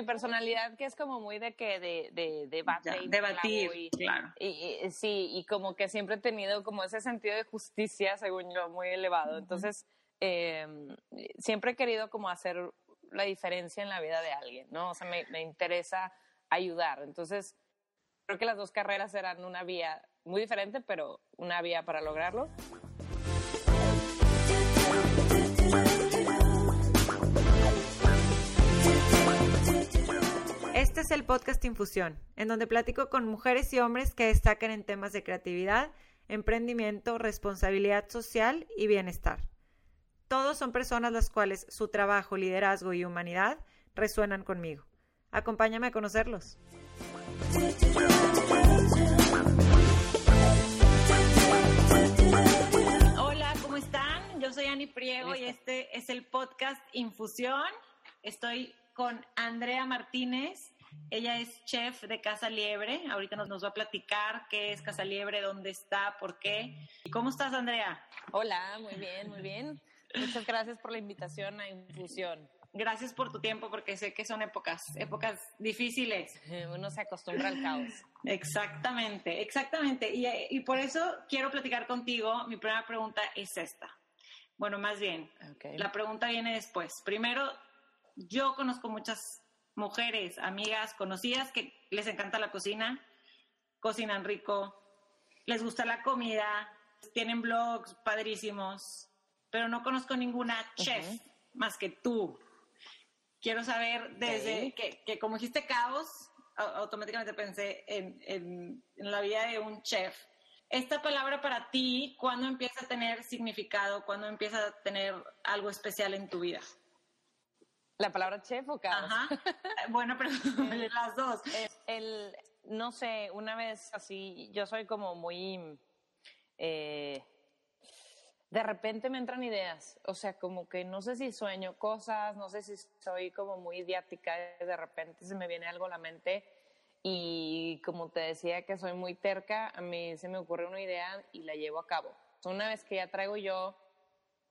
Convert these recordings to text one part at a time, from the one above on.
mi personalidad que es como muy de que de, de, debate y debatir, y, claro. Y, sí, y como que siempre he tenido como ese sentido de justicia, según yo, muy elevado. Entonces, em, siempre he querido como hacer la diferencia en la vida de alguien, ¿no? O sea, me, me interesa ayudar. Entonces, creo que las dos carreras eran una vía muy diferente, pero una vía para lograrlo. Este es el podcast Infusión, en donde platico con mujeres y hombres que destacan en temas de creatividad, emprendimiento, responsabilidad social y bienestar. Todos son personas las cuales su trabajo, liderazgo y humanidad resuenan conmigo. Acompáñame a conocerlos. Hola, ¿cómo están? Yo soy Ani Priego y este es el podcast Infusión. Estoy con Andrea Martínez. Ella es chef de Casa Liebre. Ahorita nos, nos va a platicar qué es Casa Liebre, dónde está, por qué. ¿Cómo estás, Andrea? Hola, muy bien, muy bien. Muchas gracias por la invitación a Infusión. Gracias por tu tiempo porque sé que son épocas, épocas difíciles. Uno se acostumbra al caos. Exactamente, exactamente. Y, y por eso quiero platicar contigo. Mi primera pregunta es esta. Bueno, más bien, la pregunta viene después. Primero, yo conozco muchas mujeres, amigas, conocidas que les encanta la cocina, cocinan rico, les gusta la comida, tienen blogs padrísimos, pero no conozco ninguna chef más que tú. Quiero saber desde que, como dijiste caos, automáticamente pensé en, en, la vida de un chef. Esta palabra para ti, ¿cuándo empieza a tener significado? ¿Cuándo empieza a tener algo especial en tu vida? ¿La palabra chef o caos? Ajá. Bueno, pero las dos. El, no sé, una vez así, yo soy como muy... Eh, de repente me entran ideas, o sea, como que no sé si sueño cosas, no sé si soy como muy idiática, de repente se me viene algo a la mente y como te decía que soy muy terca, a mí se me ocurre una idea y la llevo a cabo. Una vez que ya traigo yo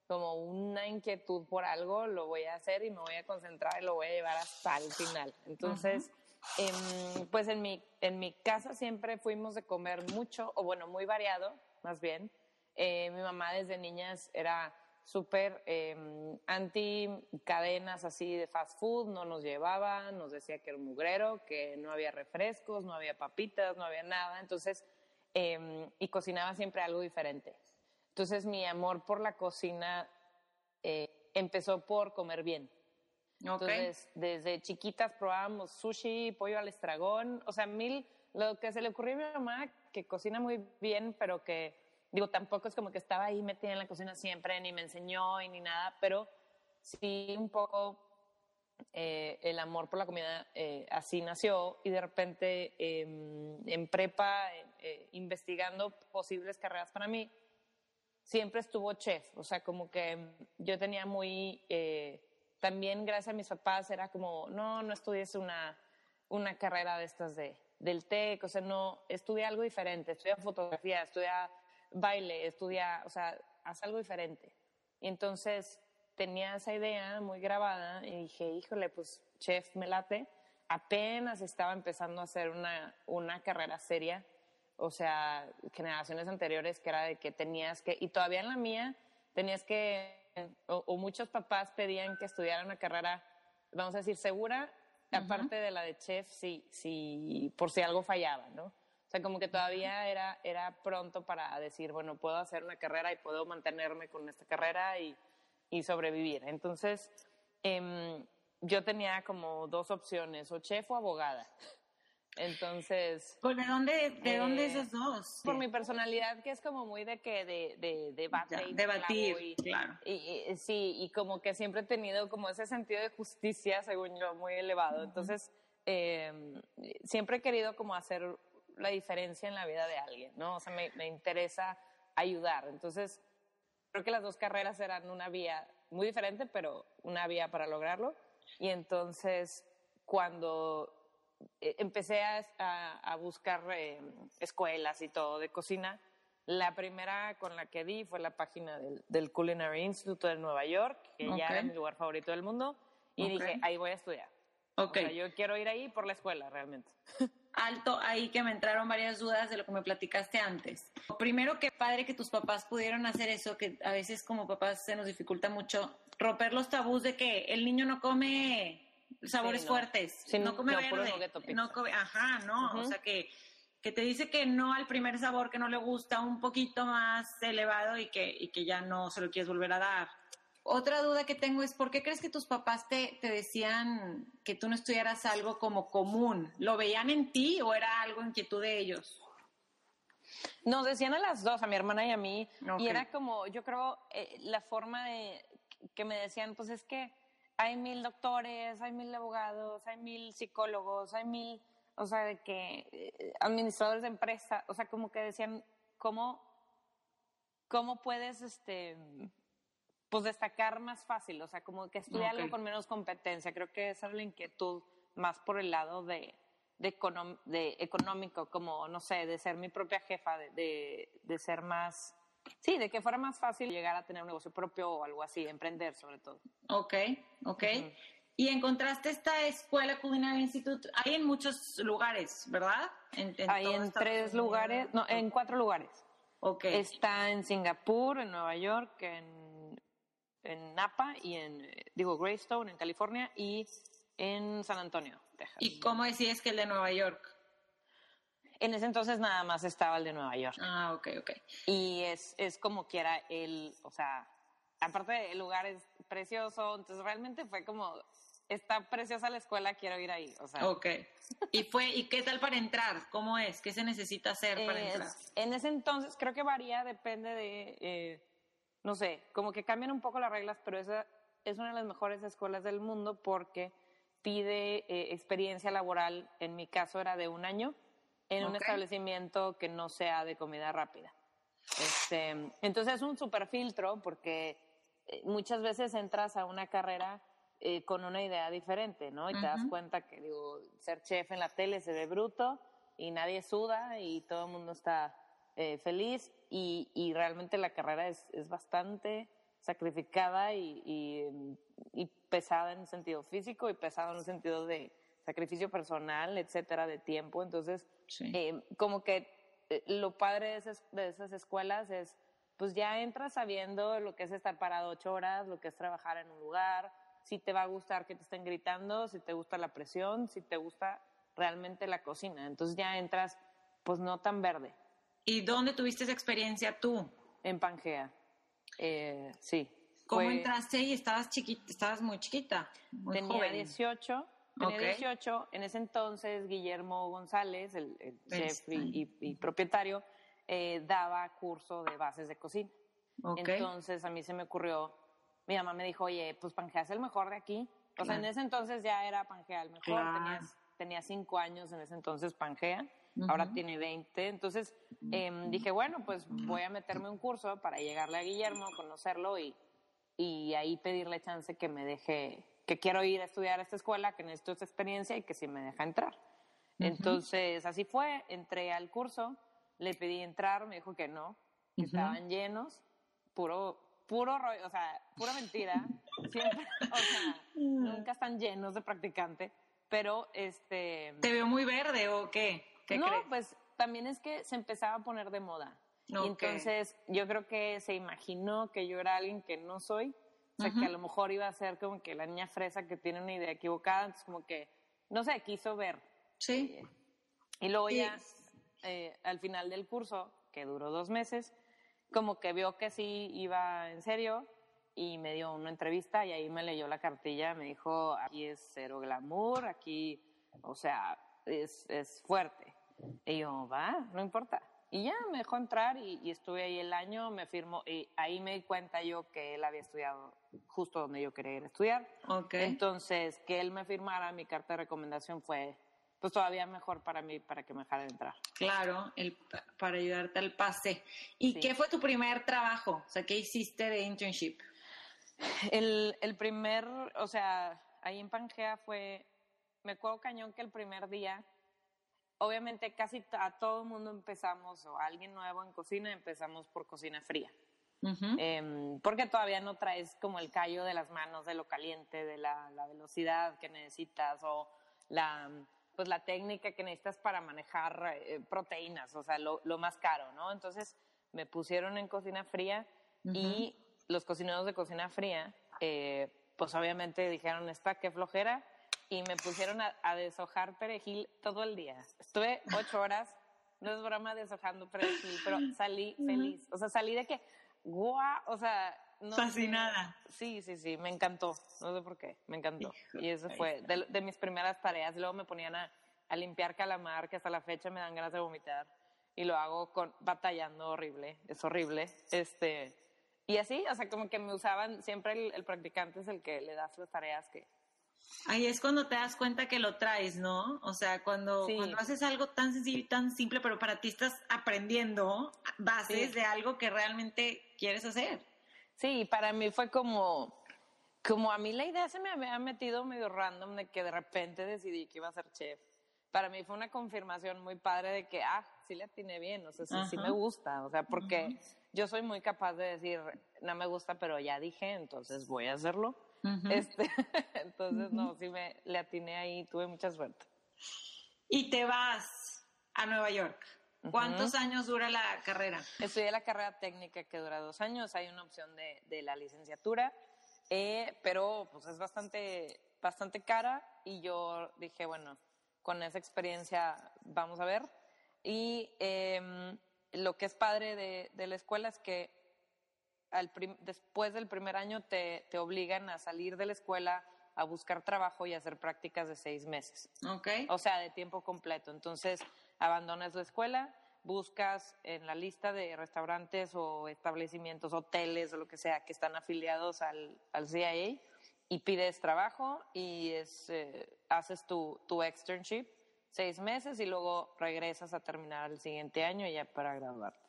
como una inquietud por algo, lo voy a hacer y me voy a concentrar y lo voy a llevar hasta el final. Entonces, em, pues en mi, en mi casa siempre fuimos de comer mucho, o bueno, muy variado, más bien. Eh, mi mamá desde niñas era súper eh, anti cadenas así de fast food, no nos llevaba, nos decía que era un mugrero, que no había refrescos, no había papitas, no había nada, entonces, em, y cocinaba siempre algo diferente. Entonces mi amor por la cocina eh, empezó por comer bien. Entonces, desde chiquitas probábamos sushi, pollo al estragón, o sea, mil, lo que se le ocurrió a mi mamá, que cocina muy bien, pero que Digo, tampoco es como que estaba ahí metida en la cocina siempre, ni me enseñó y ni nada, pero sí un poco eh, el amor por la comida eh, así nació y de repente em, en prepa, investigando posibles carreras para mí, siempre estuvo chef, o sea, como que yo tenía muy, también gracias a mis papás era como, no, no estudies una, una carrera de estas de, del TEC, o sea, no, estudia algo diferente, estudia fotografía, estudia baile, estudia, o sea, haz algo diferente. Y entonces tenía esa idea muy grabada y dije, híjole, pues chef me late. Apenas estaba empezando a hacer una, una carrera seria, o sea, generaciones anteriores que era de que tenías que, y todavía en la mía, tenías que, o, muchos papás pedían que estudiara una carrera, vamos a decir, segura, aparte de la de chef, si, si, por si algo fallaba, ¿no? O sea, como que todavía era, era pronto para decir, bueno, puedo hacer una carrera y puedo mantenerme con esta carrera y, y sobrevivir. Entonces, em, yo tenía como dos opciones, o chef o abogada. Entonces. ¿De dónde, de dónde eh, esas dos? Por mi personalidad, que es como muy de que de, de, debate. y debatir, claro. Y, sí, y como que siempre he tenido como ese sentido de justicia, según yo, muy elevado. Entonces, em, siempre he querido como hacer la diferencia en la vida de alguien, ¿no? O sea, me, me interesa ayudar. Entonces, creo que las dos carreras eran una vía muy diferente, pero una vía para lograrlo. Y entonces, cuando eh, empecé a, a, buscar eh, escuelas y todo de cocina, la primera con la que di fue la página del, del Culinary Institute de Nueva York, que ya era mi lugar favorito del mundo, y dije, ahí voy a estudiar. O sea, yo quiero ir ahí por la escuela, realmente. Alto, ahí que me entraron varias dudas de lo que me platicaste antes. Primero, qué padre que tus papás pudieron hacer eso, que a veces como papás se nos dificulta mucho romper los tabús de que el niño no come sabores fuertes, no come verde, no come, ajá, no, o sea que que te dice que no al primer sabor que no le gusta, un poquito más elevado y que, y que ya no se lo quieres volver a dar. Otra duda que tengo es, ¿por qué crees que tus papás te, te decían que tú no estudiaras algo como común? ¿Lo veían en ti o era algo inquietud de ellos? Nos decían a las dos, a mi hermana y a mí, y era como, yo creo, eh, la forma de que me decían, pues es que hay mil doctores, hay mil abogados, hay mil psicólogos, hay mil o sea, de que eh, administradores de empresa, o sea, como que decían, ¿cómo, cómo puedes, este, pues destacar más fácil? O sea, como que estudiar algo con menos competencia. Creo que esa es la inquietud más por el lado de, de, de económico, como, no sé, de ser mi propia jefa, de, de, ser más, sí, de que fuera más fácil llegar a tener un negocio propio o algo así, emprender sobre todo. Ok, ok. Y encontraste esta escuela Culinary Institute, hay en muchos lugares, ¿verdad? hay en tres lugares, no, en cuatro lugares. Okay. Está en Singapur, en Nueva York, en, en Napa y en, digo, Greystone, en California y en San Antonio, Texas. ¿Y cómo decías que el de Nueva York? En ese entonces nada más estaba el de Nueva York. Ah, ok, ok. Y es, es como quiera el, o sea, aparte el lugar es precioso, entonces realmente fue como está preciosa la escuela, quiero ir ahí. O sea. Ok. ¿Y, fue, ¿Y qué tal para entrar? ¿Cómo es? ¿Qué se necesita hacer para entrar? En ese entonces creo que varía, depende de, eh, no sé, como que cambian un poco las reglas, pero esa es una de las mejores escuelas del mundo porque pide eh, experiencia laboral, en mi caso era de un año, en un establecimiento que no sea de comida rápida. Este, entonces es un super filtro porque eh, muchas veces entras a una carrera eh, con una idea diferente, ¿no? Y te das cuenta que, digo, ser chef en la tele se ve bruto y nadie suda y todo el mundo está eh, feliz y, y, realmente la carrera es, es bastante sacrificada y, y, pesada en el sentido físico y pesada en el sentido de sacrificio personal, etcétera, de tiempo. Entonces, eh, como que lo padre de esas, de esas escuelas es, pues ya entras sabiendo lo que es estar parado ocho horas, lo que es trabajar en un lugar, si te va a gustar que te estén gritando, si te gusta la presión, si te gusta realmente la cocina. Entonces ya entras, pues no tan verde. ¿Y dónde tuviste esa experiencia tú? En Pangea, eh, sí. ¿Cómo entraste y estabas chiquita, estabas muy chiquita? tenía 18, tenía 18, en ese entonces Guillermo González, el, chef y, propietario, eh, daba curso de bases de cocina. Entonces a mí se me ocurrió mi mamá me dijo, oye, pues Pangea es el mejor de aquí. O sea, en ese entonces ya era Pangea el mejor. Tenía cinco años en ese entonces Pangea. Ahora tiene 20. Entonces em, dije, bueno, pues voy a meterme un curso para llegarle a Guillermo, conocerlo y, y ahí pedirle chance que me deje, que quiero ir a estudiar a esta escuela, que necesito esta experiencia y que si me deja entrar. Entonces así fue, entré al curso, le pedí entrar, me dijo que no, que estaban llenos, puro puro rollo, o sea, pura mentira. Siempre, o sea, nunca están llenos de practicante, pero este... ¿Te veo muy verde o qué? ¿Qué no, pues también es que se empezaba a poner de moda. entonces yo creo que se imaginó que yo era alguien que no soy, o sea, que a lo mejor iba a ser como que la niña fresa que tiene una idea equivocada, entonces como que, no sé, quiso ver. Sí. Eh, y luego ya, eh, al final del curso, que duró dos meses, como que vio que sí iba en serio y me dio una entrevista y ahí me leyó la cartilla, me dijo, aquí es cero glamour, aquí, o sea, es, es fuerte. Y yo, va, no importa. Y ya me dejó entrar y, estuve ahí el año, me firmó, y ahí me di cuenta yo que él había estudiado justo donde yo quería ir a estudiar. Okay. Entonces, que él me firmara mi carta de recomendación fue pues todavía mejor para mí, para que me dejara entrar. Claro, el, para ayudarte al pase. ¿Y qué fue tu primer trabajo? O sea, ¿qué hiciste de internship? El, el primer, o sea, ahí en Pangea fue, me acuerdo cañón que el primer día, obviamente casi a todo el mundo empezamos, o a alguien nuevo en cocina, empezamos por cocina fría. Em, porque todavía no traes como el callo de las manos, de lo caliente, de la, velocidad que necesitas o la, pues la técnica que necesitas para manejar eh, proteínas, o sea, lo, más caro, ¿no? Entonces me pusieron en cocina fría y los cocineros de cocina fría, eh, pues obviamente dijeron, esta qué flojera, y me pusieron a, a, deshojar perejil todo el día. Estuve ocho horas, no es broma, deshojando perejil, pero salí feliz. O sea, salí de que, guau, o sea... No Fascinada. sí, sí, sí, me encantó. No sé por qué, me encantó. y eso fue de, mis primeras tareas. Luego me ponían a, a limpiar calamar, que hasta la fecha me dan ganas de vomitar. Y lo hago con, batallando horrible, es horrible. Este, y así, o sea, como que me usaban, siempre el, el practicante es el que le das las tareas que, Ahí es cuando te das cuenta que lo traes, ¿no? O sea, cuando, cuando haces algo tan sencillo y tan simple, pero para ti estás aprendiendo bases de algo que realmente quieres hacer. Sí, para mí fue como, como a mí la idea se me había metido medio random de que de repente decidí que iba a ser chef. Para mí fue una confirmación muy padre de que, ah, sí le atiné bien, o sea, sí, me gusta, o sea, porque yo soy muy capaz de decir, no me gusta, pero ya dije, entonces voy a hacerlo este, entonces, no, sí me le atiné ahí, tuve mucha suerte. Y te vas a Nueva York. ¿Cuántos años dura la carrera? Estudié la carrera técnica que dura dos años. Hay una opción de, de la licenciatura, eh, pero pues es bastante, bastante cara y yo dije, bueno, con esa experiencia vamos a ver. Y em, lo que es padre de, de la escuela es que después del primer año te, te, obligan a salir de la escuela a buscar trabajo y hacer prácticas de seis meses. Okay. O sea, de tiempo completo. Entonces, abandonas la escuela, buscas en la lista de restaurantes o establecimientos, hoteles o lo que sea que están afiliados al, al CIA y pides trabajo y es, eh, haces tu, tu externship seis meses y luego regresas a terminar el siguiente año ya para graduarte.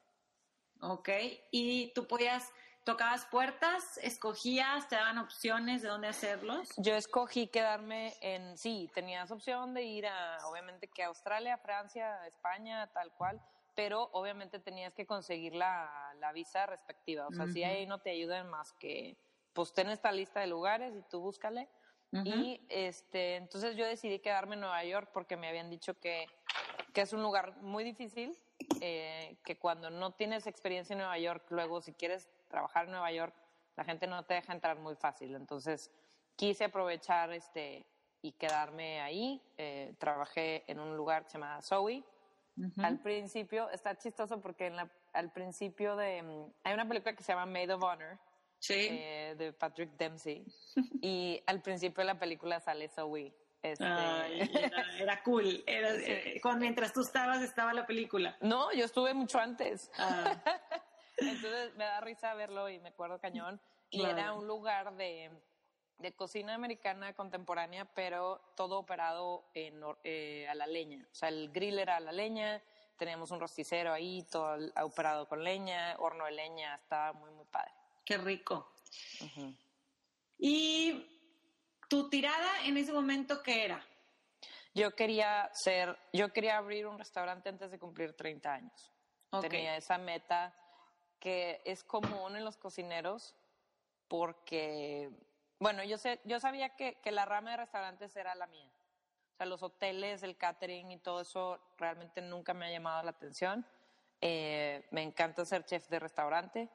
Ok, y tú podías ¿Tocabas puertas? ¿Escogías? ¿Te daban opciones de dónde hacerlos? Yo escogí quedarme en, sí, tenías opción de ir a, obviamente que a Australia, Francia, España, tal cual, pero obviamente tenías que conseguir la, la visa respectiva. O sea, si ahí no te ayudan más que, pues ten esta lista de lugares y tú búscale. Y este, entonces yo decidí quedarme en Nueva York porque me habían dicho que, que es un lugar muy difícil, eh, que cuando no tienes experiencia en Nueva York, luego si quieres trabajar en Nueva York, la gente no te deja entrar muy fácil. Entonces, quise aprovechar este y quedarme ahí. Eh, trabajé en un lugar llamado Zoe. Al principio, está chistoso porque en la, al principio de... Mm, hay una película que se llama Maid of Honor. Eh, de Patrick Dempsey. y al principio de la película sale Zoe. Este... era, cool. Eh, mientras tú estabas, estaba la película. No, yo estuve mucho antes. Ah. Entonces me da risa verlo y me acuerdo cañón. Y era un lugar de, de, cocina americana contemporánea, pero todo operado en, eh, a la leña. O sea, el grill era a la leña, teníamos un rosticero ahí, todo operado con leña, horno de leña, estaba muy, muy padre. Qué rico. ¿Y tu tirada en ese momento qué era? Yo quería ser, yo quería abrir un restaurante antes de cumplir 30 años. Tenía esa meta que es común en los cocineros porque, bueno, yo, sé, yo sabía que, que la rama de restaurantes era la mía. O sea, los hoteles, el catering y todo eso realmente nunca me ha llamado la atención. Eh, me encanta ser chef de restaurante.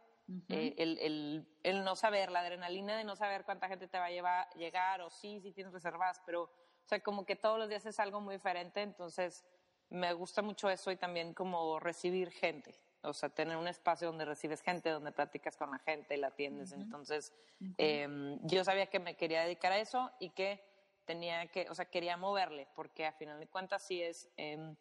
Eh, el, el, el, no saber, la adrenalina de no saber cuánta gente te va a llevar, llegar o sí, sí tienes reservadas, pero, o sea, como que todos los días es algo muy diferente, entonces me gusta mucho eso y también como recibir gente o sea, tener un espacio donde recibes gente, donde platicas con la gente y la atiendes. Entonces, em, yo sabía que me quería dedicar a eso y que tenía que, o sea, quería moverle, porque a final de cuentas sí es, em,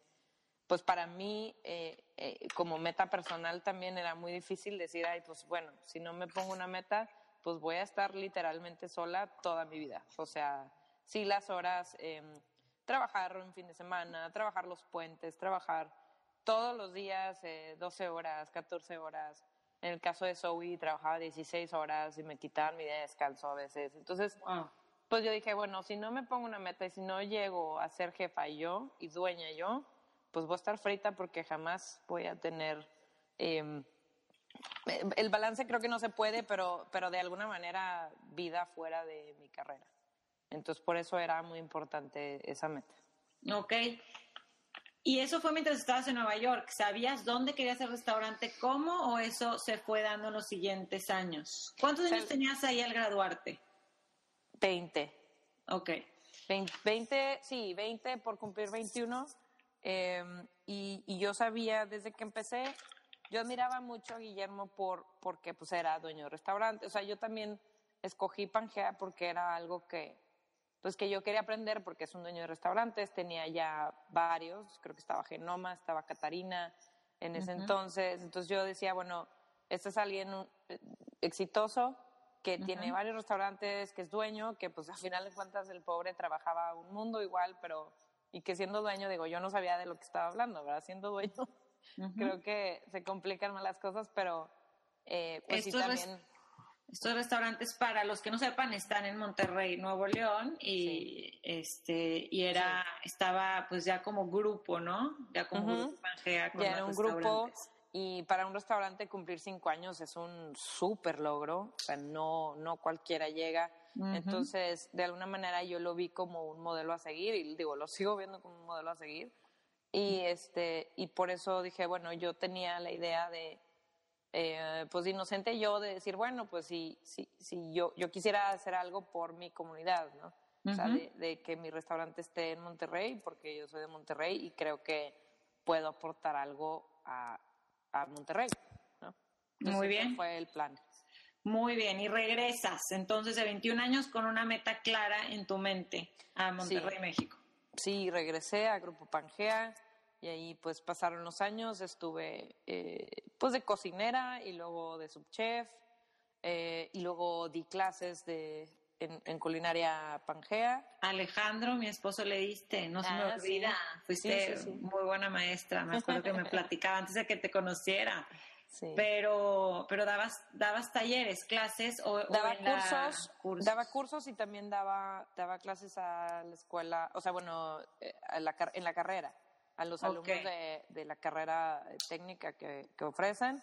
pues para mí, eh, eh, como meta personal también era muy difícil decir, ay, pues bueno, si no me pongo una meta, pues voy a estar literalmente sola toda mi vida. O sea, sí las horas, em, trabajar un fin de semana, trabajar los puentes, trabajar todos los días, 12 eh, horas, 14 horas. En el caso de Zoe trabajaba 16 horas y me quitaban mi día de descanso a veces. Entonces, pues yo dije, bueno, si no me pongo una meta y si no llego a ser jefa yo y dueña yo, pues voy a estar frita porque jamás voy a tener em, el balance creo que no se puede, pero, pero de alguna manera vida fuera de mi carrera. Entonces, por eso era muy importante esa meta. Ok. ¿Y eso fue mientras estabas en Nueva York? ¿Sabías dónde querías el restaurante? ¿Cómo? ¿O eso se fue dando en los siguientes años? ¿Cuántos años tenías ahí al graduarte? Veinte. Ok. Veinte, sí, veinte por cumplir veintiuno. Em, y, y, yo sabía desde que empecé, yo admiraba mucho a Guillermo por, porque pues era dueño de restaurante. O sea, yo también escogí Pangea porque era algo que, pues que yo quería aprender porque es un dueño de restaurantes, tenía ya varios, creo que estaba Genoma, estaba Catarina en ese entonces, entonces yo decía, bueno, este es alguien eh, exitoso que tiene varios restaurantes, que es dueño, que pues al final de cuentas el pobre trabajaba un mundo igual, pero y que siendo dueño, digo, yo no sabía de lo que estaba hablando, ¿verdad? Siendo dueño, creo que se complican más las cosas, pero eh, pues sí también estos restaurantes, para los que no sepan, están en Monterrey, Nuevo León, y este, y era, estaba pues ya como grupo, ¿no? Ya como grupo ya era un grupo y para un restaurante cumplir cinco años es un súper logro, o sea, no, no cualquiera llega. Entonces, de alguna manera yo lo vi como un modelo a seguir, y digo, lo sigo viendo como un modelo a seguir. Y este, y por eso dije, bueno, yo tenía la idea de eh, pues inocente yo de decir, bueno, pues si, si, si yo, yo quisiera hacer algo por mi comunidad, ¿no? O sea, de, que mi restaurante esté en Monterrey, porque yo soy de Monterrey y creo que puedo aportar algo a, a Monterrey, ¿no? Muy bien. fue el plan. Muy bien, y regresas entonces de 21 años con una meta clara en tu mente a Monterrey, México. Sí, regresé a Grupo Pangea y ahí pues pasaron los años, estuve eh, pues de cocinera y luego de subchef eh, y luego di clases de, en, culinaria pangea. Alejandro, mi esposo le diste, no se me ah, olvida, fuiste muy buena maestra, me acuerdo que me platicaba antes de que te conociera. Pero, pero dabas, dabas talleres, clases o, daba cursos, daba cursos y también daba, daba clases a la escuela, o sea, bueno, eh, en la carrera a los alumnos de, de, la carrera técnica que, que ofrecen.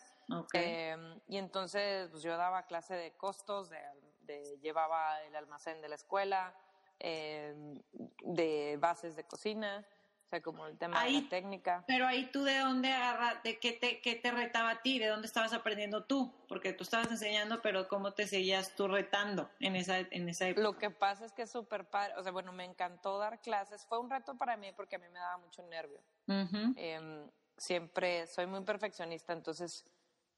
Em, y entonces pues yo daba clase de costos, de, llevaba el almacén de la escuela, em, de bases de cocina sea, como el tema de la técnica. Pero ahí tú de dónde agarras, de qué te, qué te retaba a ti, de dónde estabas aprendiendo tú, porque tú estabas enseñando, pero cómo te seguías tú retando en esa, en esa época. Lo que pasa es que es súper padre, o sea, bueno, me encantó dar clases, fue un reto para mí porque a mí me daba mucho nervio. Em, siempre soy muy perfeccionista, entonces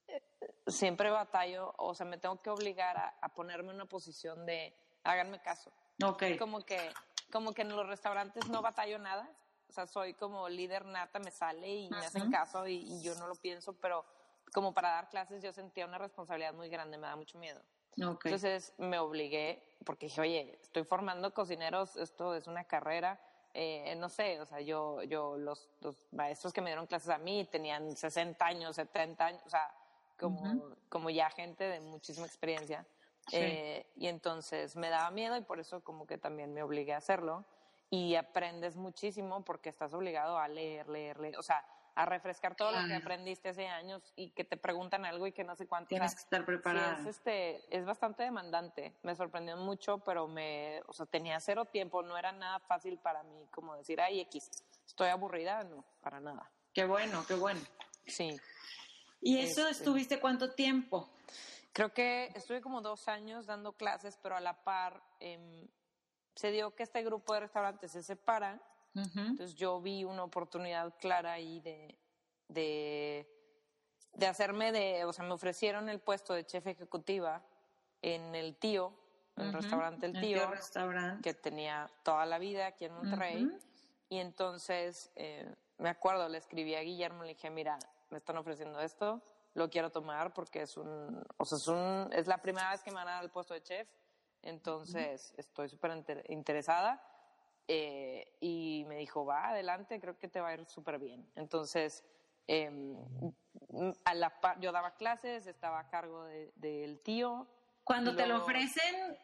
eh, siempre batallo, o sea, me tengo que obligar a, a ponerme en una posición de háganme caso. Ok. Como que, como que en los restaurantes no batallo nada, o sea, soy como líder nata, me sale y me hacen caso y, yo no lo pienso, pero como para dar clases yo sentía una responsabilidad muy grande, me da mucho miedo. Entonces me obligué, porque dije, oye, estoy formando cocineros, esto es una carrera, eh, no sé, o sea, yo, yo los, los, maestros que me dieron clases a mí tenían 60 años, 70 años, o sea, como, como ya gente de muchísima experiencia. Eh, y entonces me daba miedo y por eso como que también me obligué a hacerlo y aprendes muchísimo porque estás obligado a leer, leer, leer, o sea, a refrescar todo lo que aprendiste hace años y que te preguntan algo y que no sé cuánto. Tienes que estar preparada. es, este, es bastante demandante. Me sorprendió mucho, pero me, o sea, tenía cero tiempo, no era nada fácil para mí como decir, ay, X, estoy aburrida, no, para nada. Qué bueno, qué bueno. Sí. ¿Y eso este estuviste cuánto tiempo? Creo que estuve como dos años dando clases, pero a la par eh, se dio que este grupo de restaurantes se separa, entonces yo vi una oportunidad clara ahí de, de, de, hacerme de, o sea, me ofrecieron el puesto de chef ejecutiva en el tío, en el restaurante El Tío, que tenía toda la vida aquí en Monterrey, y entonces eh, me acuerdo, le escribí a Guillermo, le dije, mira, me están ofreciendo esto, lo quiero tomar porque es un, o sea, es, un, es la primera vez que me van a dar el puesto de chef entonces, estoy súper interesada. Eh, y me dijo, va adelante, creo que te va a ir súper bien. Entonces, em, a la yo daba clases, estaba a cargo del tío. Cuando te lo ofrecen,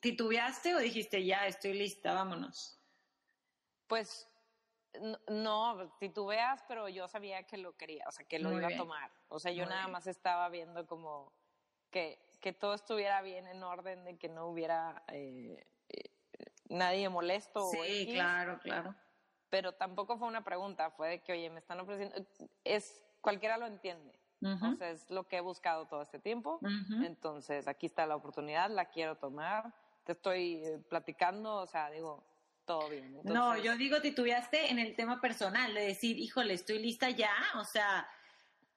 ¿titubeaste o dijiste, ya, estoy lista, vámonos? Pues No, titubeas, pero yo sabía que lo quería, o sea, que lo iba a tomar. O sea, yo nada más estaba viendo como que, que, todo estuviera bien en orden, de que no hubiera eh, eh, nadie molesto. Sí, claro, claro. Pero tampoco fue una pregunta, fue de que, oye, me están ofreciendo, es, cualquiera lo entiende. Entonces, es lo que he buscado todo este tiempo. Entonces, aquí está la oportunidad, la quiero tomar. Te estoy eh, platicando, o sea, digo, todo bien. No, yo digo, titubeaste en el tema personal, de decir, híjole, estoy lista ya, o sea,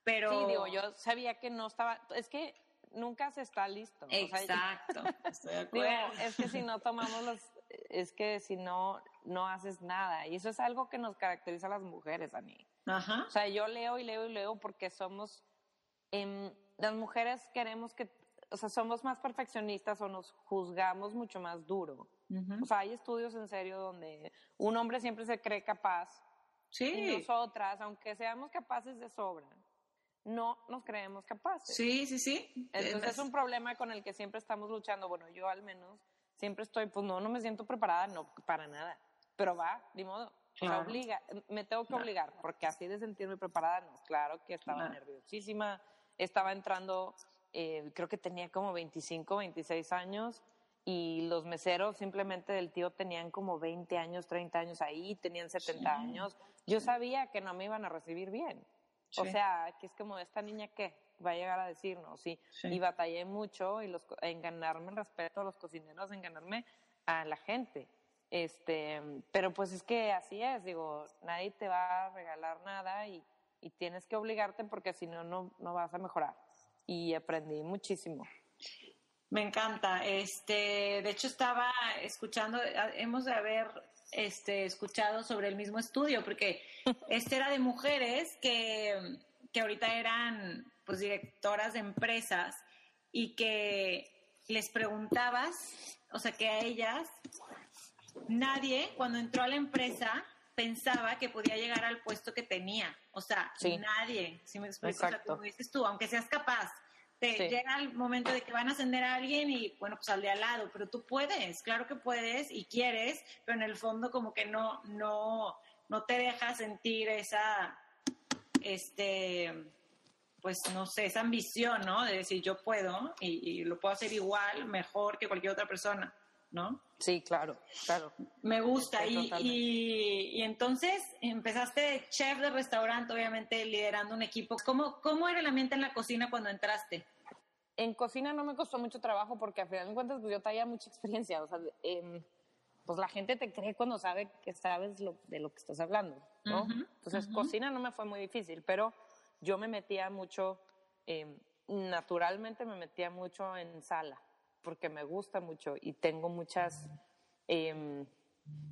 pero... Sí, digo, yo sabía que no estaba, es que nunca se está listo. Exacto, es que si no tomamos los, es que si no, no haces nada. Y eso es algo que nos caracteriza a las mujeres, Ani. Ajá. O sea, yo leo y leo y leo porque somos Em, las mujeres queremos que, o sea, somos más perfeccionistas o nos juzgamos mucho más duro. O sea, hay estudios en serio donde un hombre siempre se cree capaz. Sí. Y nosotras, aunque seamos capaces de sobra, no nos creemos capaces. Sí, sí, sí. Entonces es un problema con el que siempre estamos luchando. Bueno, yo al menos siempre estoy, pues no, no me siento preparada, no, para nada. Pero va, de modo. Sea, obliga, me tengo que obligar, porque así de sentirme preparada, no. Claro que estaba nerviosísima, estaba entrando, eh, creo que tenía como 25, 26 años y los meseros simplemente del tío tenían como 20 años, 30 años ahí, tenían 70 años. Yo sabía que no me iban a recibir bien. O sea, que es como esta niña que va a llegar a decirnos, sí. Y batallé mucho y los, en ganarme el respeto a los cocineros, en ganarme a la gente. Este, pero pues es que así es, digo, nadie te va a regalar nada y y tienes que obligarte porque si no, no, vas a mejorar. Y aprendí muchísimo. Me encanta. Este, de hecho, estaba escuchando, hemos de haber este, escuchado sobre el mismo estudio, porque este era de mujeres que, que ahorita eran pues directoras de empresas y que les preguntabas, o sea, que a ellas nadie cuando entró a la empresa pensaba que podía llegar al puesto que tenía. O sea, nadie, si me explico, o sea, como dices tú, aunque seas capaz, te llega el momento de que van a ascender a alguien y bueno, pues al de al lado, pero tú puedes, claro que puedes y quieres, pero en el fondo como que no, no, no te deja sentir esa, este, pues no sé, esa ambición, ¿no? De decir yo puedo y, y lo puedo hacer igual, mejor que cualquier otra persona. ¿no? Sí, claro, claro. Me gusta. y, y, entonces empezaste chef de restaurante, obviamente liderando un equipo. ¿Cómo, ¿Cómo era el ambiente en la cocina cuando entraste? En cocina no me costó mucho trabajo porque al final de cuentas pues, yo traía mucha experiencia. O sea, em, pues la gente te cree cuando sabe que sabes lo, de lo que estás hablando, ¿no? Entonces, cocina no me fue muy difícil, pero yo me metía mucho, em, naturalmente me metía mucho en sala porque me gusta mucho y tengo muchas, em,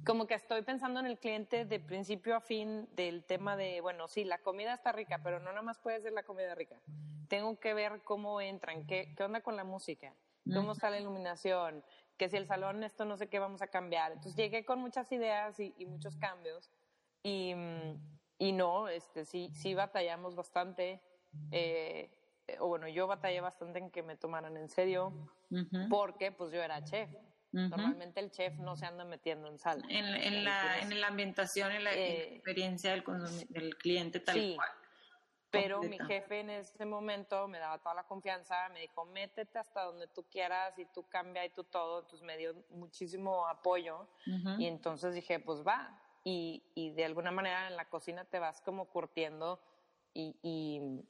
como que estoy pensando en el cliente de principio a fin del tema de, bueno, sí, la comida está rica, pero no nada más puede ser la comida rica. Tengo que ver cómo entran, qué, qué onda con la música, cómo está la iluminación, que si el salón esto no sé qué vamos a cambiar. Entonces llegué con muchas ideas y, muchos cambios y, y, no, este, sí, sí batallamos bastante. Eh, o bueno, yo batallé bastante en que me tomaran en serio, porque pues yo era chef. Normalmente el chef no se anda metiendo en sala. En, la, en la ambientación, en la eh, experiencia del, del, cliente tal cual. Pero mi jefe en ese momento me daba toda la confianza, me dijo, métete hasta donde tú quieras y tú cambia y tú todo. Entonces me dio muchísimo apoyo y entonces dije, pues va. Y, y, de alguna manera en la cocina te vas como curtiendo y, y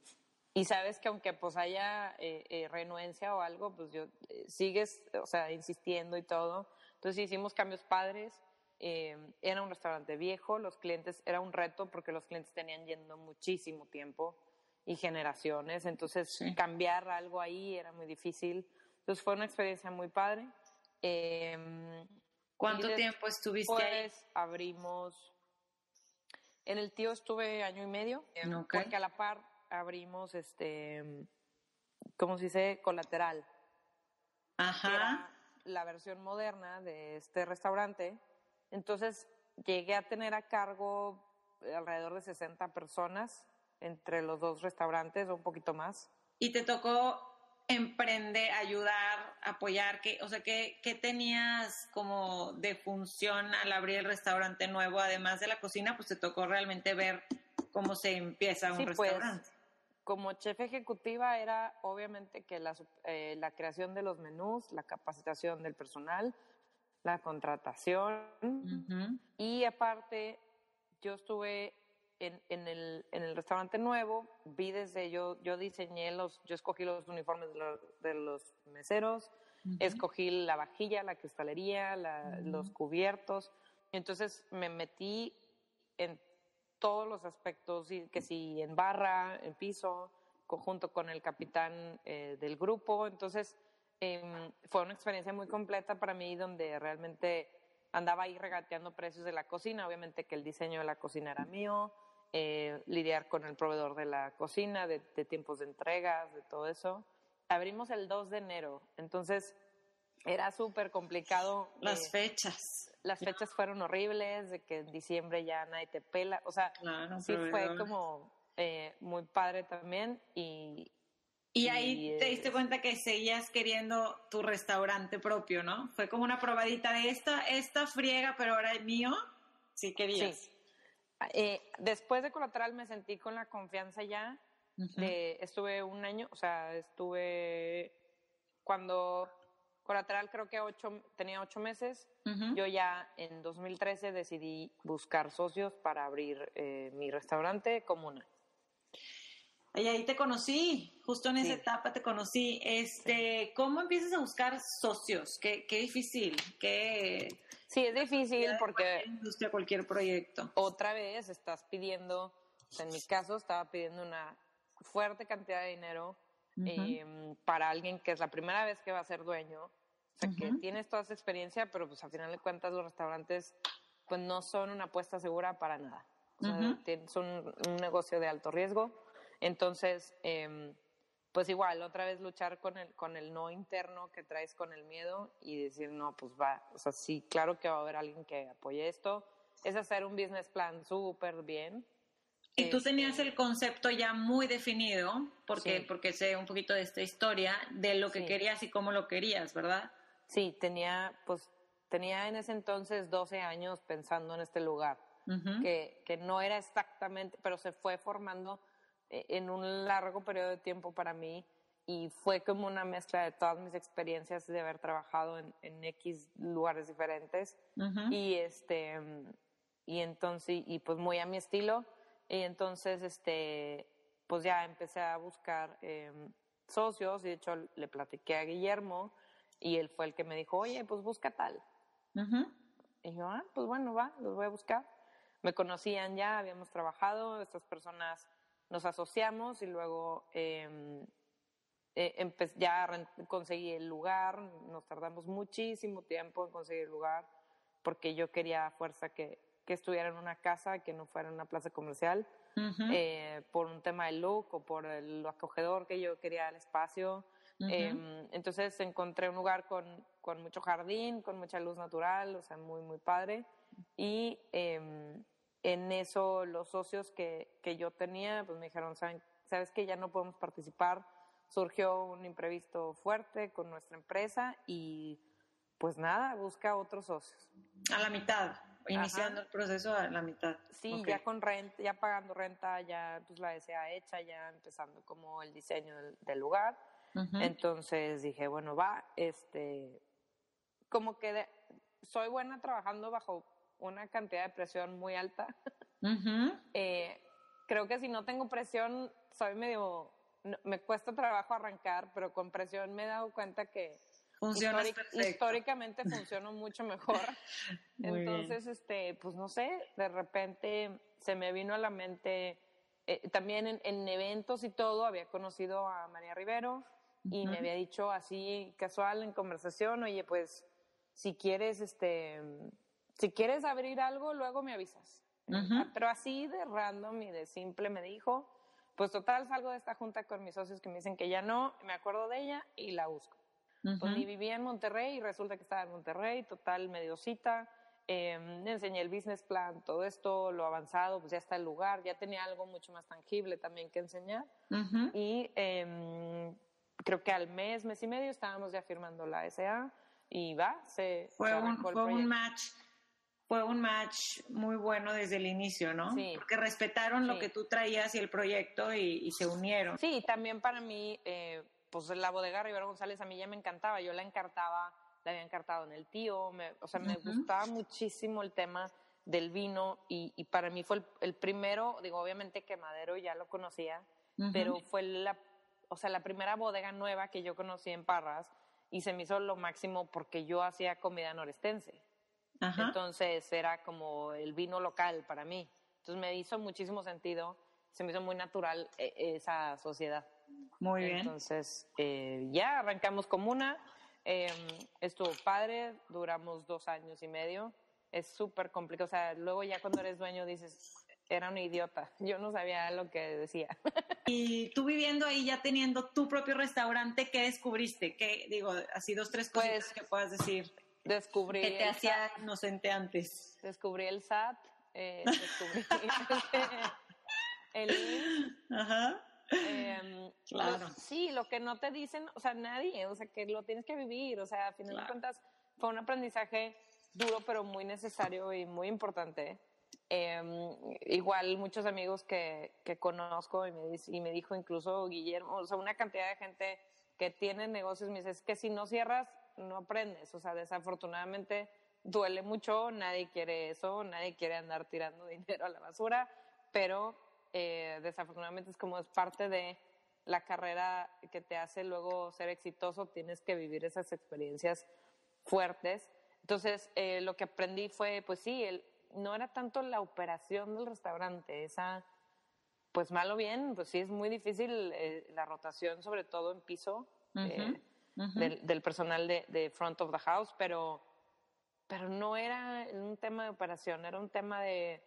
y sabes que aunque pues haya eh, eh, renuencia o algo, pues yo eh, sigues, o sea, insistiendo y todo. Entonces hicimos cambios padres. Era un restaurante viejo, los clientes, era un reto porque los clientes tenían yendo muchísimo tiempo y generaciones. Entonces cambiar algo ahí era muy difícil. Entonces fue una experiencia muy padre. Em, ¿Cuánto tiempo estuviste ahí? Pues abrimos. En el tío estuve año y medio, porque a la par abrimos este, ¿cómo se dice? Colateral. Ajá. la versión moderna de este restaurante. Entonces llegué a tener a cargo alrededor de 60 personas entre los dos restaurantes o un poquito más. ¿Y te tocó emprender, ayudar, apoyar? ¿Qué, o sea, ¿qué, ¿qué, tenías como de función al abrir el restaurante nuevo? Además de la cocina, pues te tocó realmente ver cómo se empieza un pues, restaurante. como chef ejecutiva era obviamente que la, eh, la creación de los menús, la capacitación del personal, la contratación. Y aparte yo estuve en, en, el, en, el, restaurante nuevo, vi desde yo, yo diseñé los, yo escogí los uniformes de los, meseros, escogí la vajilla, la cristalería, los cubiertos, entonces me metí en todos los aspectos, que si en barra, en piso, junto con el capitán eh, del grupo, entonces em, fue una experiencia muy completa para mí donde realmente andaba ahí regateando precios de la cocina, obviamente que el diseño de la cocina era mío, eh, lidiar con el proveedor de la cocina, de, tiempos de entregas, de todo eso. Abrimos el 2 de enero, entonces era súper complicado. Las fechas. Las fechas fueron horribles, de que en diciembre ya nadie te pela, o sea, sí fue como eh, muy padre también y... Y ahí te diste cuenta que seguías queriendo tu restaurante propio, ¿no? Fue como una probadita de esta, esta friega, pero ahora es mío. Sí querías. Eh, después de colateral me sentí con la confianza ya. estuve un año, o sea, estuve cuando colateral creo que ocho, tenía ocho meses. Yo ya en 2013 decidí buscar socios para abrir eh, mi restaurante comuna. Y ahí te conocí, justo en esa etapa te conocí. Este, ¿Cómo empiezas a buscar socios? Qué, qué difícil, qué... Sí, es difícil porque... Cualquier industria, cualquier proyecto. Otra vez estás pidiendo, en mi caso estaba pidiendo una fuerte cantidad de dinero em, para alguien que es la primera vez que va a ser dueño. O sea, que tienes toda esa experiencia, pero pues al final de cuentas los restaurantes pues no son una apuesta segura para nada. O sea, son un negocio de alto riesgo entonces, em, pues igual, otra vez luchar con el, con el no interno que traes con el miedo y decir, no, pues va, o sea, sí, claro que va a haber alguien que apoye esto. Es hacer un business plan súper bien. Y tú tenías este el concepto ya muy definido, porque, porque sé un poquito de esta historia, de lo que querías y cómo lo querías, ¿verdad? Sí, tenía, pues, tenía en ese entonces 12 años pensando en este lugar, que, que no era exactamente, pero se fue formando en un largo periodo de tiempo para mí y fue como una mezcla de todas mis experiencias de haber trabajado en, en X lugares diferentes. Y este y entonces y pues muy a mi estilo. Y entonces este pues ya empecé a buscar em, socios. Y de hecho le platiqué a Guillermo y él fue el que me dijo oye pues busca tal y yo ah pues bueno va los voy a buscar me conocían ya habíamos trabajado estas personas nos asociamos y luego em, eh, ya conseguí el lugar, nos tardamos muchísimo tiempo en conseguir el lugar porque yo quería a fuerza que, que estuviera en una casa, que no fuera en una plaza comercial, eh, por un tema de look o por el, lo acogedor que yo quería el espacio. Em, entonces encontré un lugar con, con, mucho jardín, con mucha luz natural, o sea, muy, muy padre. Y em, en eso los socios que, que yo tenía, pues me dijeron, sabes que ya no podemos participar, surgió un imprevisto fuerte con nuestra empresa y pues nada, busca otros socios. A la mitad, iniciando el proceso a la mitad. Sí, ya con renta, ya pagando renta, ya pues la SA hecha, ya empezando como el diseño del, lugar. Entonces dije, bueno, va, este, como que soy buena trabajando bajo una cantidad de presión muy alta. Eh, creo que si no tengo presión, soy medio, me cuesta trabajo arrancar, pero con presión me he dado cuenta que históricamente funciono mucho mejor. Entonces, este, pues no sé, de repente se me vino a la mente, eh, también en, eventos y todo, había conocido a María Rivero y me había dicho así casual en conversación, oye, pues si quieres, este, si quieres abrir algo, luego me avisas. Pero así de random y de simple me dijo, pues total salgo de esta junta con mis socios que me dicen que ya no, me acuerdo de ella y la busco. Pues ni vivía en Monterrey y resulta que estaba en Monterrey, total medio cita. Eh, enseñé el business plan, todo esto, lo avanzado, pues ya está el lugar, ya tenía algo mucho más tangible también que enseñar. Y em, creo que al mes, mes y medio estábamos ya firmando la SA y va, se fue, un, fue un match fue un match muy bueno desde el inicio, ¿no? Sí. Porque respetaron lo que tú traías y el proyecto y, se unieron. Sí, también para mí, eh, pues la bodega Rivera González a mí ya me encantaba, yo la encartaba, la había encartado en el tío, o sea, me gustaba muchísimo el tema del vino y, para mí fue el, primero, digo, obviamente que Madero ya lo conocía, pero fue la, o sea, la primera bodega nueva que yo conocí en Parras y se me hizo lo máximo porque yo hacía comida norestense. Entonces era como el vino local para mí. Entonces me hizo muchísimo sentido, se me hizo muy natural eh, esa sociedad. Muy bien. Entonces eh, ya arrancamos como una, em, estuvo padre, duramos dos años y medio. Es súper complicado, o sea, luego ya cuando eres dueño dices, era un idiota, yo no sabía lo que decía. Y tú viviendo ahí, ya teniendo tu propio restaurante, ¿qué descubriste? ¿Qué, digo, así dos, tres cosas pues, que puedas decir? Descubrí. ¿Qué te hacía inocente antes? Descubrí el SAT, eh, descubrí el, Ajá. Em, claro. sí, lo que no te dicen, o sea, nadie, o sea, que lo tienes que vivir, o sea, a final de cuentas fue un aprendizaje duro, pero muy necesario y muy importante. Em, igual muchos amigos que, que conozco y me, y me dijo incluso Guillermo, o sea, una cantidad de gente que tiene negocios, me dice, es que si no cierras, no aprendes. O sea, desafortunadamente duele mucho, nadie quiere eso, nadie quiere andar tirando dinero a la basura, pero eh, desafortunadamente es como es parte de la carrera que te hace luego ser exitoso, tienes que vivir esas experiencias fuertes. Entonces, eh, lo que aprendí fue, pues sí, no era tanto la operación del restaurante, esa, pues mal o bien, pues sí es muy difícil eh, la rotación, sobre todo en piso del, personal de, front of the house, pero, pero no era un tema de operación, era un tema de,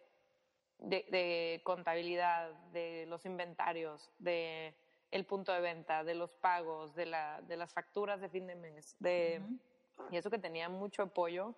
de, contabilidad, de los inventarios, de el punto de venta, de los pagos, de, la, de las facturas de fin de mes, de, y eso que tenía mucho apoyo,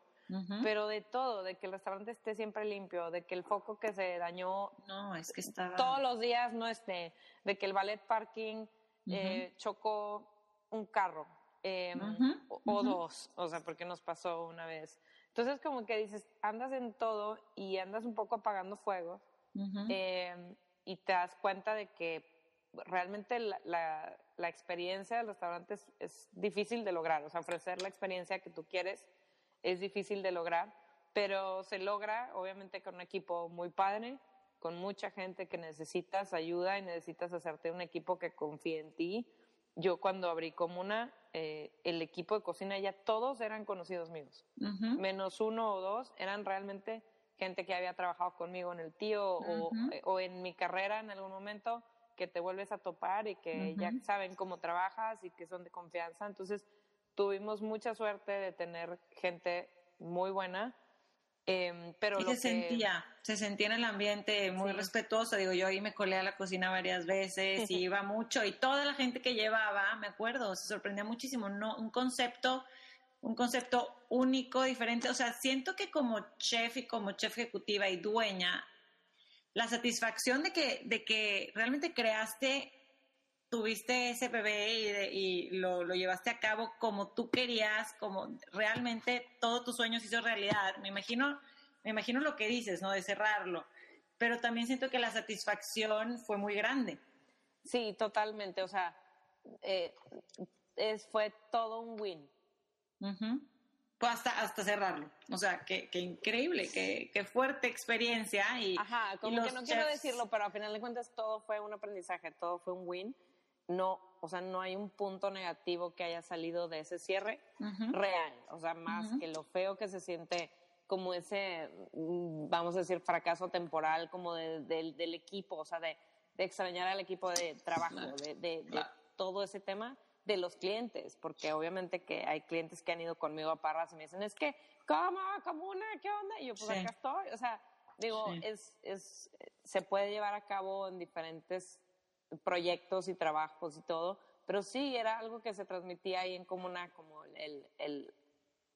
pero de todo, de que el restaurante esté siempre limpio, de que el foco que se dañó no, es que estaba... todos los días no esté, de que el ballet parking eh, chocó un carro Em, o, dos, o sea, porque nos pasó una vez. Entonces, como que dices, andas en todo y andas un poco apagando fuego em, y te das cuenta de que realmente la, la, experiencia del restaurante es, difícil de lograr, o sea, ofrecer la experiencia que tú quieres es difícil de lograr, pero se logra, obviamente, con un equipo muy padre, con mucha gente que necesitas ayuda y necesitas hacerte un equipo que confíe en ti. Yo cuando abrí Comuna, eh, el equipo de cocina ya todos eran conocidos míos, menos uno o dos eran realmente gente que había trabajado conmigo en el tío eh, o, en mi carrera en algún momento, que te vuelves a topar y que ya saben cómo trabajas y que son de confianza. Entonces tuvimos mucha suerte de tener gente muy buena Em, pero y se sentía, se sentía en el ambiente muy respetuoso. Digo, yo ahí me colé a la cocina varias veces y iba mucho y toda la gente que llevaba, me acuerdo, se sorprendía muchísimo. No, un concepto, un concepto único, diferente. O sea, siento que como chef y como chef ejecutiva y dueña, la satisfacción de que, de que realmente creaste tuviste ese bebé y, lo, llevaste a cabo como tú querías, como realmente todo tus sueños hizo realidad. Me imagino, me imagino lo que dices, ¿no? De cerrarlo. Pero también siento que la satisfacción fue muy grande. Sí, totalmente. O sea, eh, es, fue todo un win. Pues hasta, hasta cerrarlo. O sea, qué, increíble, qué, fuerte experiencia. Y, Ajá, como que no quiero decirlo, pero al final de cuentas todo fue un aprendizaje, todo fue un win no, o sea, no hay un punto negativo que haya salido de ese cierre real, o sea, más que lo feo que se siente como ese, mm, vamos a decir, fracaso temporal como del equipo, o sea, de, extrañar al equipo de trabajo, de, todo ese tema de los clientes, porque obviamente que hay clientes que han ido conmigo a Parras y me dicen, es que, ¿cómo? ¿Cómo una? ¿Qué onda? Y yo, pues acá estoy, o sea, digo, es, es, se puede llevar a cabo en diferentes proyectos y trabajos y todo, pero sí era algo que se transmitía ahí en comuna, como el, el,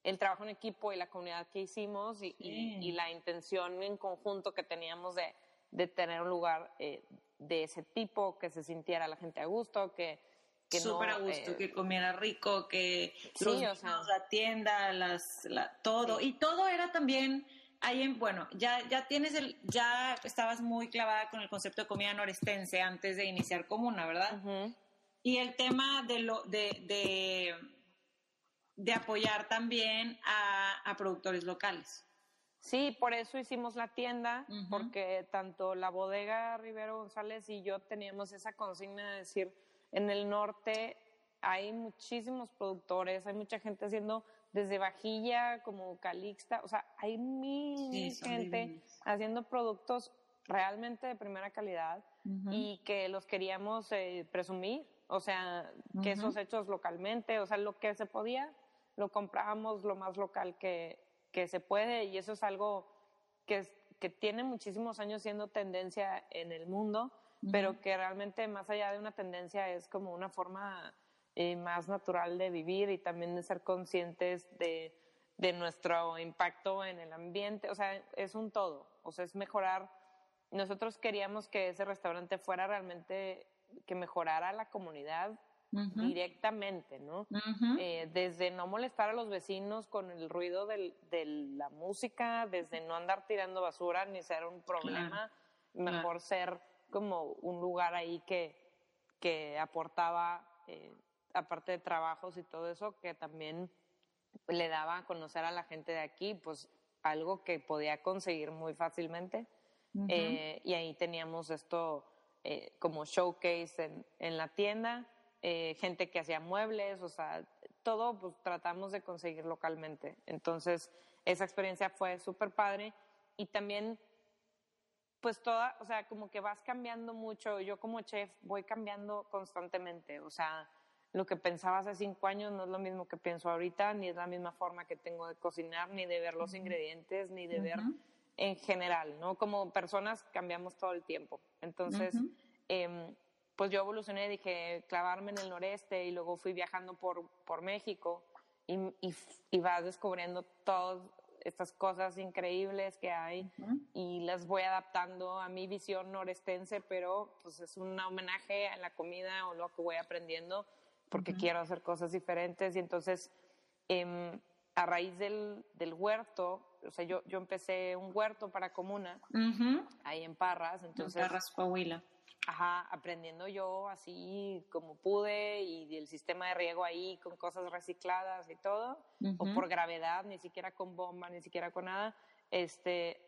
el trabajo en equipo y la comunidad que hicimos y, y, la intención en conjunto que teníamos de, de tener un lugar eh, de ese tipo, que se sintiera la gente a gusto, que, que Súper a gusto, eh, que comiera rico, que los la tienda, las, todo. Y todo era también ahí en, bueno, ya, ya tienes el, ya estabas muy clavada con el concepto de comida norestense antes de iniciar Comuna, ¿verdad? Y el tema de lo, de, de, apoyar también a, productores locales. Sí, por eso hicimos la tienda, porque tanto la bodega Rivero González y yo teníamos esa consigna de decir, en el norte hay muchísimos productores, hay mucha gente haciendo desde vajilla como calixta, o sea, hay mil, gente haciendo productos realmente de primera calidad y que los queríamos eh, presumir, o sea, que esos hechos localmente, o sea, lo que se podía, lo comprábamos lo más local que, que se puede y eso es algo que, que tiene muchísimos años siendo tendencia en el mundo pero que realmente más allá de una tendencia es como una forma eh, más natural de vivir y también de ser conscientes de, de nuestro impacto en el ambiente, o sea, es un todo, o sea, es mejorar. Nosotros queríamos que ese restaurante fuera realmente que mejorara la comunidad directamente, ¿no? Eh, desde no molestar a los vecinos con el ruido del, de la música, desde no andar tirando basura ni ser un problema, mejor ser como un lugar ahí que, que aportaba, eh, aparte de trabajos y todo eso, que también le daba a conocer a la gente de aquí, pues algo que podía conseguir muy fácilmente. Eh, y ahí teníamos esto eh, como showcase en, en la tienda, gente que hacía muebles, o sea, todo pues tratamos de conseguir localmente. Entonces, esa experiencia fue súper padre y también pues toda, o sea, como que vas cambiando mucho. Yo como chef voy cambiando constantemente. O sea, lo que pensaba hace cinco años no es lo mismo que pienso ahorita, ni es la misma forma que tengo de cocinar, ni de ver los ingredientes, ni de ver en general, ¿no? Como personas cambiamos todo el tiempo. Entonces, em, pues yo evolucioné, dije, clavarme en el noreste y luego fui viajando por, por México y, y, y vas descubriendo todos estas cosas increíbles que hay y las voy adaptando a mi visión norestense, pero pues es un homenaje a la comida o lo que voy aprendiendo porque quiero hacer cosas diferentes. Y entonces em, a raíz del, del, huerto, o sea, yo, yo empecé un huerto para comuna ahí en Parras, entonces... En Parras, Coahuila. Ajá, aprendiendo yo así como pude y el sistema de riego ahí con cosas recicladas y todo, o por gravedad, ni siquiera con bomba, ni siquiera con nada, este,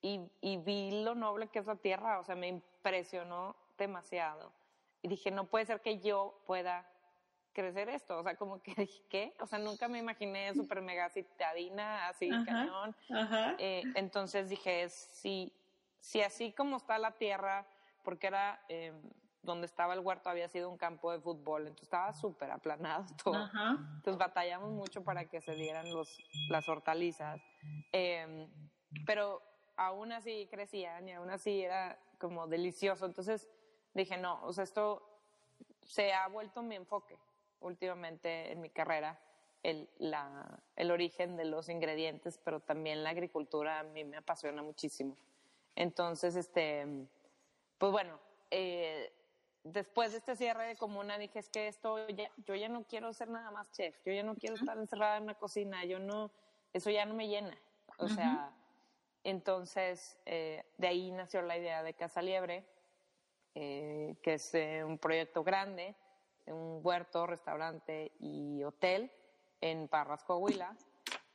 y, y, vi lo noble que es la tierra, o sea, me impresionó demasiado. Y dije, no puede ser que yo pueda crecer esto, o sea, como que dije, ¿qué? O sea, nunca me imaginé súper mega citadina, así, cañón. Eh, entonces dije, si, si así como está la tierra, porque era em, donde estaba el huerto había sido un campo de fútbol, entonces estaba súper aplanado todo. Entonces batallamos mucho para que se dieran los, las hortalizas, em, pero aún así crecían y aún así era como delicioso. Entonces dije, no, o sea, esto se ha vuelto mi enfoque últimamente en mi carrera. El, la, el origen de los ingredientes, pero también la agricultura a mí me apasiona muchísimo. Entonces, este, pues bueno, eh, después de este cierre de comuna dije, es que esto, ya, yo ya no quiero ser nada más chef, yo ya no quiero estar encerrada en una cocina, yo no, eso ya no me llena. O sea, entonces eh, de ahí nació la idea de Casa Liebre, eh, que es un proyecto grande, un huerto, restaurante y hotel en Parras, Coahuila.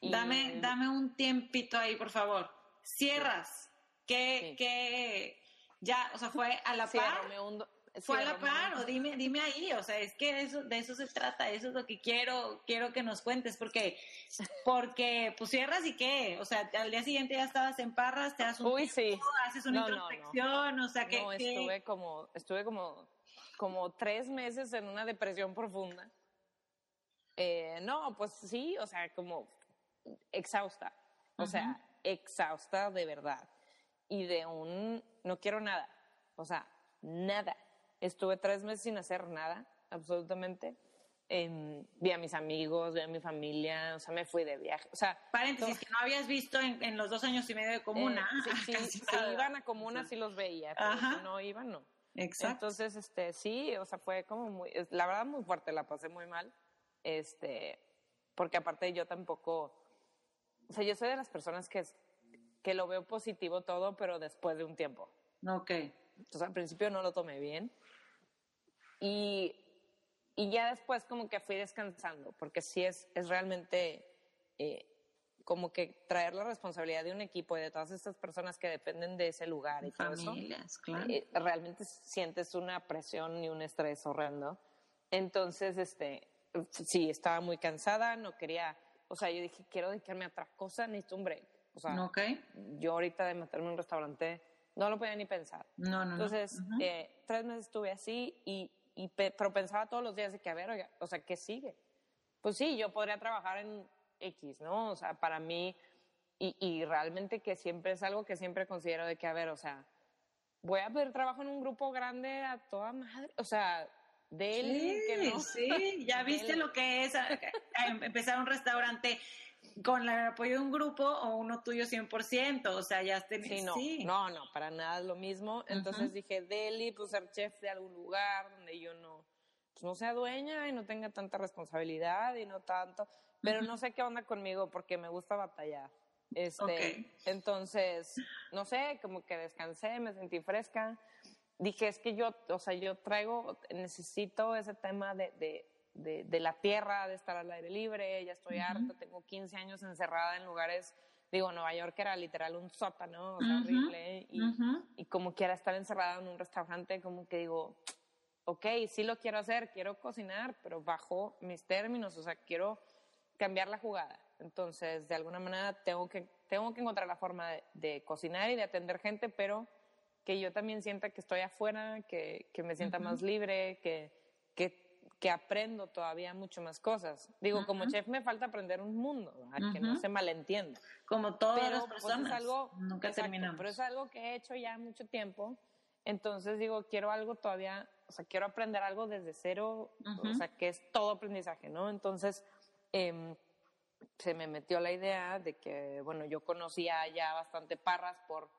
dame, dame un tiempito ahí, por favor. Cierras. ¿Qué, ¿Qué, ya, o sea, fue a la par. fue a la par, o dime, dime ahí, o sea, es que eso, de eso se trata, eso es lo que quiero, quiero que nos cuentes, porque, porque, pues cierras y qué, o sea, al día siguiente ya estabas en Parras, te das un Uy, sí. haces una introspección, o sea, que. No, estuve como, estuve como, como tres meses en una depresión profunda. Eh, no, pues sí, o sea, como exhausta, o sea, exhausta de verdad y de un no quiero nada, o sea, nada. Estuve tres meses sin hacer nada, absolutamente. vi a mis amigos, vi a mi familia, o sea, me fui de viaje. O sea, paréntesis, que no habías visto en, los dos años y medio de comuna. Eh, sí, sí, si iban a comuna sí los veía, pero si no iban, no. Exacto. Entonces, este, sí, o sea, fue como muy, la verdad muy fuerte, la pasé muy mal, este, porque aparte yo tampoco, o sea, yo soy de las personas que, que lo veo positivo todo, pero después de un tiempo. Ok. Entonces al principio no lo tomé bien y, y ya después como que fui descansando, porque sí es, es realmente... Eh, como que traer la responsabilidad de un equipo y de todas estas personas que dependen de ese lugar y todo eso, claro. Eh, realmente sientes una presión y un estrés horrendo. Entonces, este, sí, estaba muy cansada, no quería, o sea, yo dije, quiero dedicarme a otra cosa, necesito un break. O sea, yo ahorita de meterme en un restaurante no lo podía ni pensar. No, no, Entonces, eh, tres meses estuve así y, y, pero pensaba todos los días de que, a ver, oiga, o sea, ¿qué sigue? Pues sí, yo podría trabajar en X, ¿no? O sea, para mí, y, y, realmente que siempre es algo que siempre considero de que, a ver, o sea, voy a pedir trabajo en un grupo grande a toda madre, o sea, de él, sí, que no. Sí, ya viste lo que es empezar un restaurante con el apoyo de un grupo o uno tuyo 100%, o sea, ya tenés, sí, no, sí. no, no, para nada es lo mismo. Entonces dije, Deli, pues ser chef de algún lugar donde yo no, pues, no sea dueña y no tenga tanta responsabilidad y no tanto, pero no sé qué onda conmigo porque me gusta batallar. Este, Entonces, no sé, como que descansé, me sentí fresca. Dije, es que yo, o sea, yo traigo, necesito ese tema de, de, de, la tierra, de estar al aire libre, ya estoy harta, tengo 15 años encerrada en lugares, digo, Nueva York era literal un sótano, horrible, y, y como quiera estar encerrada en un restaurante, como que digo, ok, sí lo quiero hacer, quiero cocinar, pero bajo mis términos, o sea, quiero cambiar la jugada. Entonces, de alguna manera, tengo que, tengo que encontrar la forma de, cocinar y de atender gente, pero que yo también sienta que estoy afuera, que, que me sienta más libre, que, que, que, aprendo todavía mucho más cosas. Digo, como chef me falta aprender un mundo, que no se malentienda. Como todas las pues, personas. algo, Nunca terminamos. Pero es algo que he hecho ya mucho tiempo. Entonces digo, quiero algo todavía, o sea, quiero aprender algo desde cero, o sea, que es todo aprendizaje, ¿no? Entonces, Em, se me metió la idea de que, bueno, yo conocía ya bastante Parras por,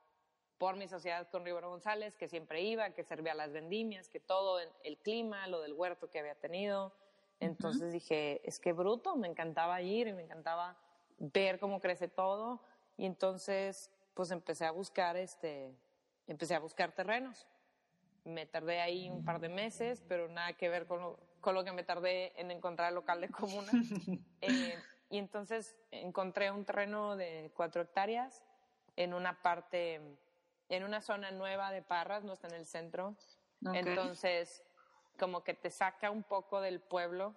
por mi sociedad con Rivero González, que siempre iba, que servía las vendimias, que todo el, clima, lo del huerto que había tenido. Entonces dije, es que bruto, me encantaba ir y me encantaba ver cómo crece todo. Y entonces, pues empecé a buscar, este, empecé a buscar terrenos. Me tardé ahí un par de meses, pero nada que ver con lo, con lo que me tardé en encontrar el local de comuna. Eh, y entonces encontré un terreno de cuatro hectáreas en una parte, en una zona nueva de Parras, no está en el centro. Entonces, como que te saca un poco del pueblo,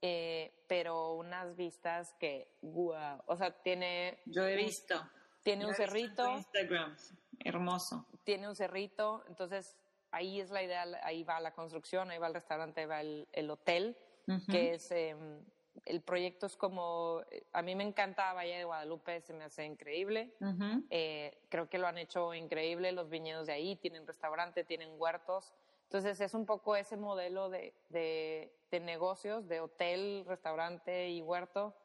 eh, pero unas vistas que, wow, o sea, tiene... Yo he visto. Tiene un cerrito. Instagram, hermoso. Tiene un cerrito, entonces ahí es la idea, ahí va la construcción, ahí va el restaurante, ahí va el, hotel, que es, em, el proyecto es como, a mí me encanta Valle de Guadalupe, se me hace increíble, eh, creo que lo han hecho increíble, los viñedos de ahí, tienen restaurante, tienen huertos, entonces es un poco ese modelo de, de, negocios, de hotel, restaurante y huerto,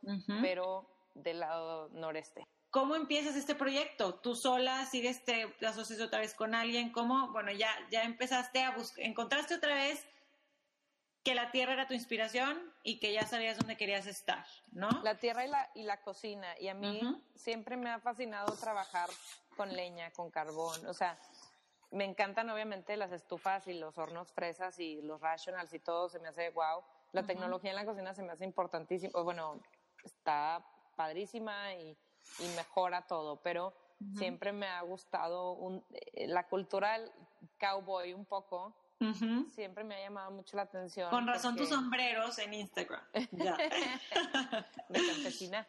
pero del lado noreste. ¿Cómo empiezas este proyecto? ¿Tú sola sigues, te, asocias otra vez con alguien? ¿Cómo? Bueno, ya, ya empezaste a buscar, encontraste otra vez que la tierra era tu inspiración y que ya sabías dónde querías estar, ¿no? La tierra y la, y la cocina. Y a mí siempre me ha fascinado trabajar con leña, con carbón. O sea, me encantan obviamente las estufas y los hornos fresas y los rationals y todo. Se me hace wow. La tecnología en la cocina se me hace importantísimo. Bueno, está padrísima y y mejora todo, pero siempre me ha gustado un, eh, la cultura del cowboy un poco. Siempre me ha llamado mucho la atención. Con razón tus sombreros en Instagram. Ya. de campesina.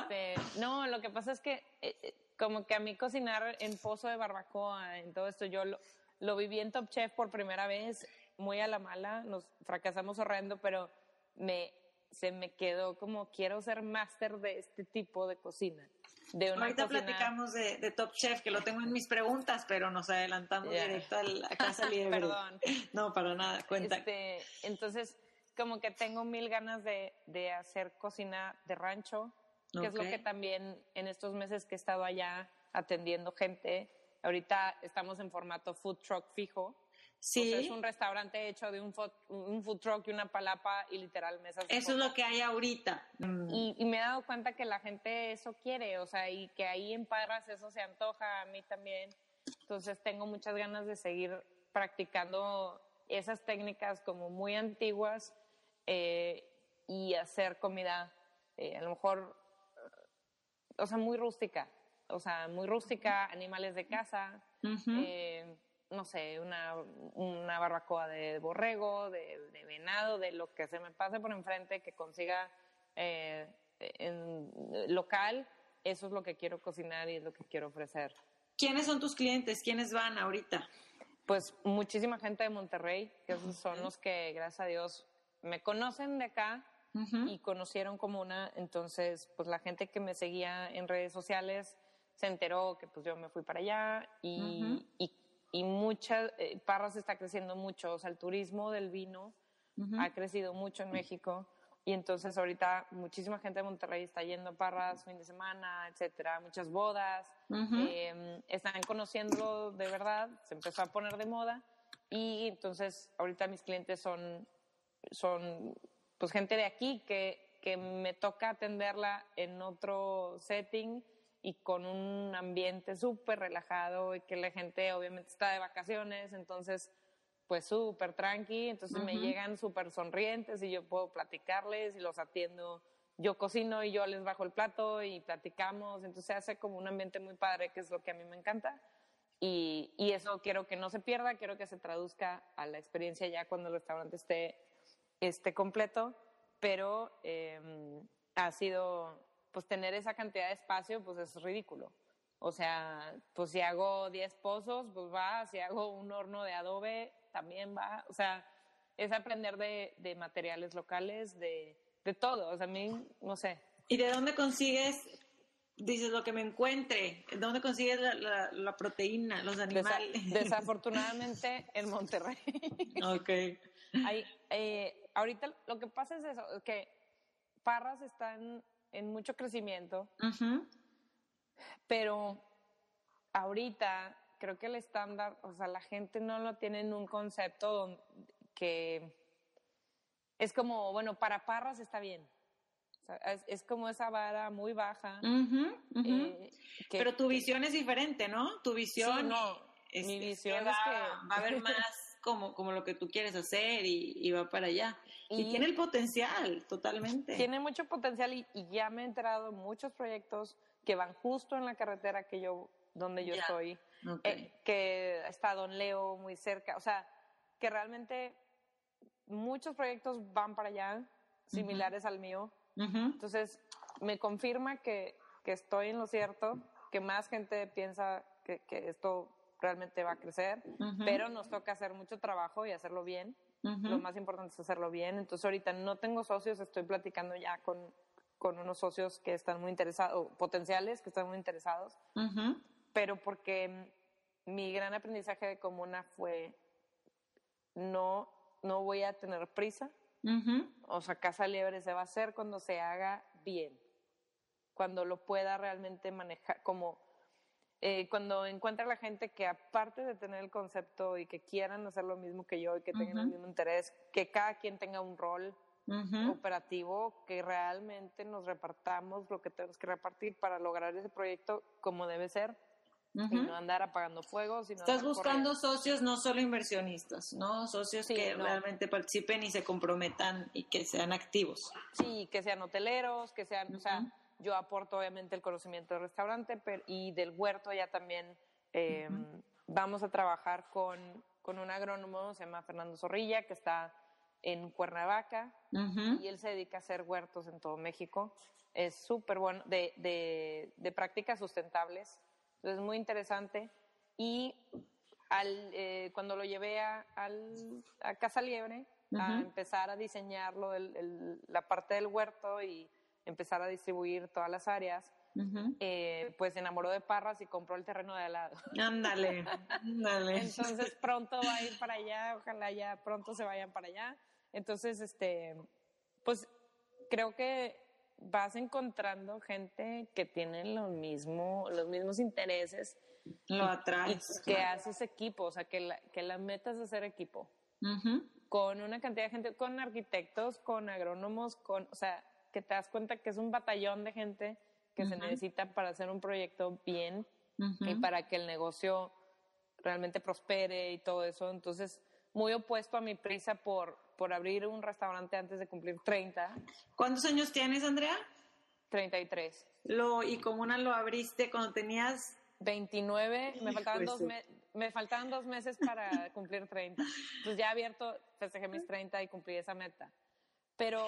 Este, no, lo que pasa es que eh, eh, como que a mí cocinar en pozo de barbacoa, en todo esto, yo lo, lo viví en Top Chef por primera vez, muy a la mala, nos fracasamos horrendo, pero me se me quedó como quiero ser máster de este tipo de cocina. De una Ahorita platicamos de, Top Chef, que lo tengo en mis preguntas, pero nos adelantamos directo a la casa libre. Perdón. No, para nada, cuenta. Este, entonces, como que tengo mil ganas de, de hacer cocina de rancho, que es lo que también en estos meses que he estado allá atendiendo gente, ahorita estamos en formato food truck fijo, Sí. es un restaurante hecho de un, un, food truck y una palapa y literal mesas. Eso es lo que hay ahorita. Y, y, me he dado cuenta que la gente eso quiere, o sea, y que ahí en Parras eso se antoja a mí también. Entonces tengo muchas ganas de seguir practicando esas técnicas como muy antiguas eh, y hacer comida eh, a lo mejor, o sea, muy rústica, o sea, muy rústica, animales de casa, eh, no sé, una, una, barbacoa de borrego, de, venado, de lo que se me pase por enfrente, que consiga en local, eso es lo que quiero cocinar y es lo que quiero ofrecer. ¿Quiénes son tus clientes? ¿Quiénes van ahorita? Pues muchísima gente de Monterrey, que esos son los que, gracias a Dios, me conocen de acá y conocieron como una. Entonces, pues la gente que me seguía en redes sociales se enteró que pues yo me fui para allá y, y, y muchas, eh, Parras está creciendo mucho, o sea, el turismo del vino ha crecido mucho en México. Y entonces ahorita muchísima gente de Monterrey está yendo a Parras fin de semana, etcétera, muchas bodas, em, están conociendo de verdad, se empezó a poner de moda y entonces ahorita mis clientes son, son pues gente de aquí que, que me toca atenderla en otro setting y con un ambiente súper relajado y que la gente obviamente está de vacaciones, entonces pues súper tranqui, entonces me llegan súper sonrientes y yo puedo platicarles y los atiendo. Yo cocino y yo les bajo el plato y platicamos, entonces se hace como un ambiente muy padre, que es lo que a mí me encanta. Y, y eso quiero que no se pierda, quiero que se traduzca a la experiencia ya cuando el restaurante esté, esté completo, pero em, ha sido, pues tener esa cantidad de espacio, pues es ridículo. O sea, pues si hago 10 pozos, pues va, si hago un horno de adobe, también va, o sea, es aprender de, de materiales locales, de, de todo, o sea, a mí, no sé. ¿Y de dónde consigues, dices, lo que me encuentre? ¿De dónde consigues la, la, proteína, los animales? desafortunadamente en Monterrey. ok. Hay, eh, ahorita lo que pasa es eso, que Parras está en, mucho crecimiento, pero ahorita creo que el estándar, o sea, la gente no lo tiene en un concepto que es como, bueno, para Parras está bien. es, como esa vara muy baja. Eh, Pero tu visión es diferente, ¿no? Tu visión. no. mi visión es que va a haber más como, como lo que tú quieres hacer y, va para allá. Y, tiene el potencial, totalmente. Tiene mucho potencial y, ya me he enterado muchos proyectos que van justo en la carretera que yo, donde yo estoy. Eh, que está Don Leo muy cerca, o sea, que realmente muchos proyectos van para allá, similares al mío. Entonces, me confirma que, que, estoy en lo cierto, que más gente piensa que, que esto realmente va a crecer, pero nos toca hacer mucho trabajo y hacerlo bien. Lo más importante es hacerlo bien. Entonces, ahorita no tengo socios, estoy platicando ya con, con unos socios que están muy interesados, potenciales que están muy interesados pero porque mi gran aprendizaje de comuna fue no, no voy a tener prisa. O sea, Casa Liebre se va a hacer cuando se haga bien, cuando lo pueda realmente manejar, como eh, cuando encuentre la gente que aparte de tener el concepto y que quieran hacer lo mismo que yo y que tengan el mismo interés, que cada quien tenga un rol operativo, que realmente nos repartamos lo que tenemos que repartir para lograr ese proyecto como debe ser y no andar apagando fuego. Estás buscando socios, no solo inversionistas, ¿no? Socios que realmente participen y se comprometan y que sean activos. Sí, que sean hoteleros, que sean, o sea, yo aporto obviamente el conocimiento del restaurante y del huerto ya también em, vamos a trabajar con, con un agrónomo, se llama Fernando Zorrilla, que está en Cuernavaca y él se dedica a hacer huertos en todo México. Es súper bueno, de, de, de prácticas sustentables entonces, muy interesante. Y al, eh, cuando lo llevé a, a Casa Liebre, a empezar a diseñar la parte del huerto y empezar a distribuir todas las áreas, eh, pues se enamoró de Parras y compró el terreno de al lado. Ándale, ándale. Entonces pronto va a ir para allá, ojalá ya pronto se vayan para allá. Entonces, este, pues creo que vas encontrando gente que tiene lo mismo, los mismos intereses lo atraes. que haces equipo, o sea, que la, que la meta es hacer equipo. Con una cantidad de gente, con arquitectos, con agrónomos, con, o sea, que te das cuenta que es un batallón de gente que se necesita para hacer un proyecto bien y para que el negocio realmente prospere y todo eso. Entonces, muy opuesto a mi prisa por, por abrir un restaurante antes de cumplir 30. ¿Cuántos años tienes, Andrea? 33. Lo, ¿Y cómo una lo abriste cuando tenías 29, me faltaban, dos me faltaban dos meses para cumplir 30. Pues ya abierto, festejé mis 30 y cumplí esa meta. Pero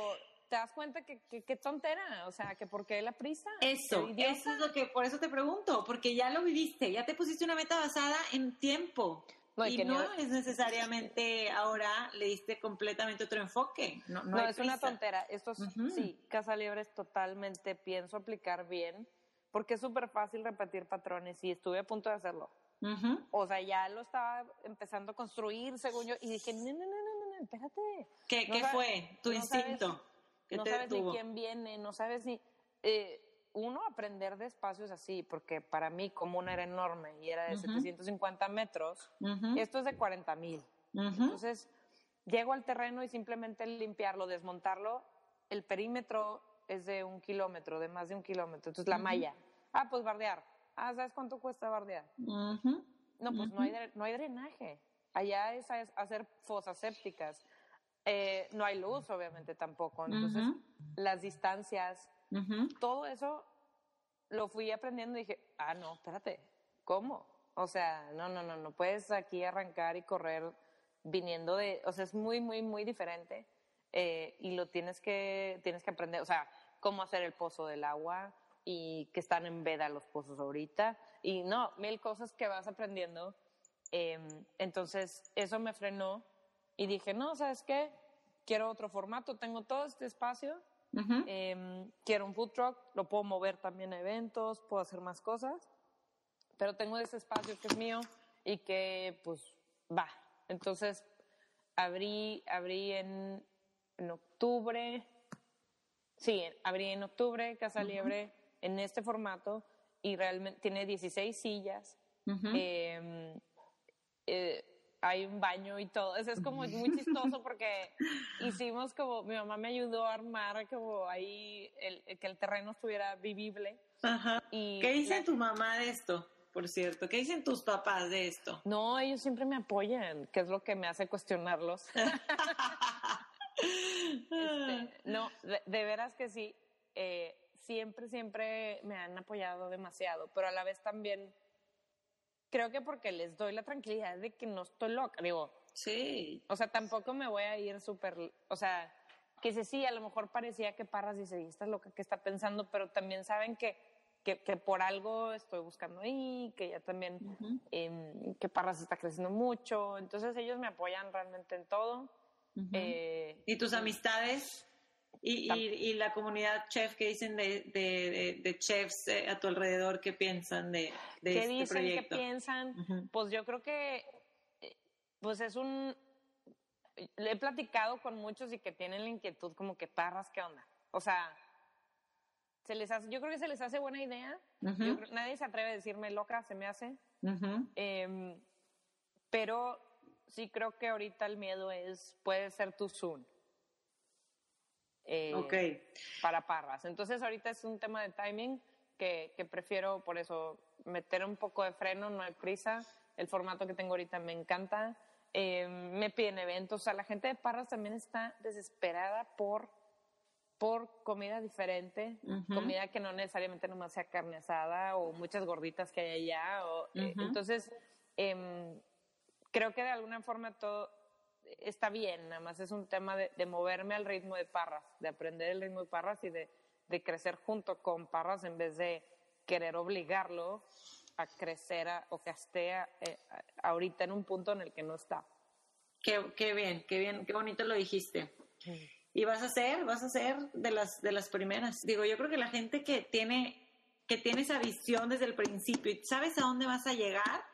te das cuenta que, qué tontera, o sea, que por qué la prisa. Eso, eso es lo que, por eso te pregunto, porque ya lo viviste, ya te pusiste una meta basada en tiempo. No, y, no es necesariamente ahora le diste completamente otro enfoque. No, no, es una tontera. Esto sí, Casa Libre es totalmente, pienso aplicar bien porque es súper fácil repetir patrones y estuve a punto de hacerlo. O sea, ya lo estaba empezando a construir, según yo, y dije, no, no, no, no, no espérate. ¿Qué, ¿qué fue tu instinto? No sabes ni quién viene, no sabes ni... Eh, uno, aprender de espacios así, porque para mí como una era enorme y era de 750 metros, esto es de 40 mil. Entonces, llego al terreno y simplemente limpiarlo, desmontarlo, el perímetro es de un kilómetro, de más de un kilómetro. Entonces, la malla. Ah, pues bardear. Ah, ¿sabes cuánto cuesta bardear? No, pues no, hay, no hay drenaje. Allá es hacer fosas sépticas. Eh, no hay luz, obviamente, tampoco. Entonces, las distancias, todo eso lo fui aprendiendo y dije, ah, no, espérate, ¿cómo? O sea, no, no, no, no puedes aquí arrancar y correr viniendo de, o sea, es muy, muy, muy diferente. Eh, y lo tienes que, tienes que aprender, o sea, cómo hacer el pozo del agua y que están en veda los pozos ahorita. Y no, mil cosas que vas aprendiendo. Em, entonces, eso me frenó y dije, no, ¿sabes qué? Quiero otro formato, tengo todo este espacio, em, quiero un food truck, lo puedo mover también a eventos, puedo hacer más cosas, pero tengo ese espacio que es mío y que pues va. Entonces, abrí, abrí en, en octubre, Sí, abrí en octubre Casa Liebre en este formato y realmente tiene 16 sillas. Em, eh, hay un baño y todo. Eso es como muy chistoso porque hicimos como, mi mamá me ayudó a armar como ahí el, que el terreno estuviera vivible. Ajá. ¿Qué dice tu mamá de esto? Por cierto, ¿qué dicen tus papás de esto? No, ellos siempre me apoyan, que es lo que me hace cuestionarlos. Este, no, de, veras que sí. Eh, siempre, siempre me han apoyado demasiado, pero a la vez también creo que porque les doy la tranquilidad de que no estoy loca. Digo, sí. O sea, tampoco me voy a ir súper. O sea, que sí, sí, a lo mejor parecía que Parras dice, esta es loca que está pensando, pero también saben que, que, por algo estoy buscando ahí, que ya también, em, que Parras está creciendo mucho. Entonces ellos me apoyan realmente en todo. Eh, ¿Y tus amistades? Y, y, la comunidad chef, ¿qué dicen de, de, de, chefs eh, a tu alrededor? ¿Qué piensan de, de ¿Qué este dicen, proyecto? ¿Qué piensan? Pues yo creo que eh, pues es un... He platicado con muchos y que tienen la inquietud como que parras, ¿qué onda? O sea, se les hace, yo creo que se les hace buena idea. nadie se atreve a decirme loca, se me hace. Em, pero sí creo que ahorita el miedo es, puede ser tu Zoom. Eh, para Parras. Entonces ahorita es un tema de timing que, que, prefiero por eso meter un poco de freno, no hay prisa. El formato que tengo ahorita me encanta. Eh, me piden eventos. O sea, la gente de Parras también está desesperada por, por comida diferente, comida que no necesariamente nomás sea carne asada o muchas gorditas que hay allá. O, eh, entonces, em, creo que de alguna forma todo está bien, nada más es un tema de, moverme al ritmo de Parras, de aprender el ritmo de Parras y de, crecer junto con Parras en vez de querer obligarlo a crecer o que esté eh, ahorita en un punto en el que no está. Qué, qué bien, qué bien, qué bonito lo dijiste. Y vas a ser, vas a ser de las, de las primeras. Digo, yo creo que la gente que tiene, que tiene esa visión desde el principio y sabes a dónde vas a llegar,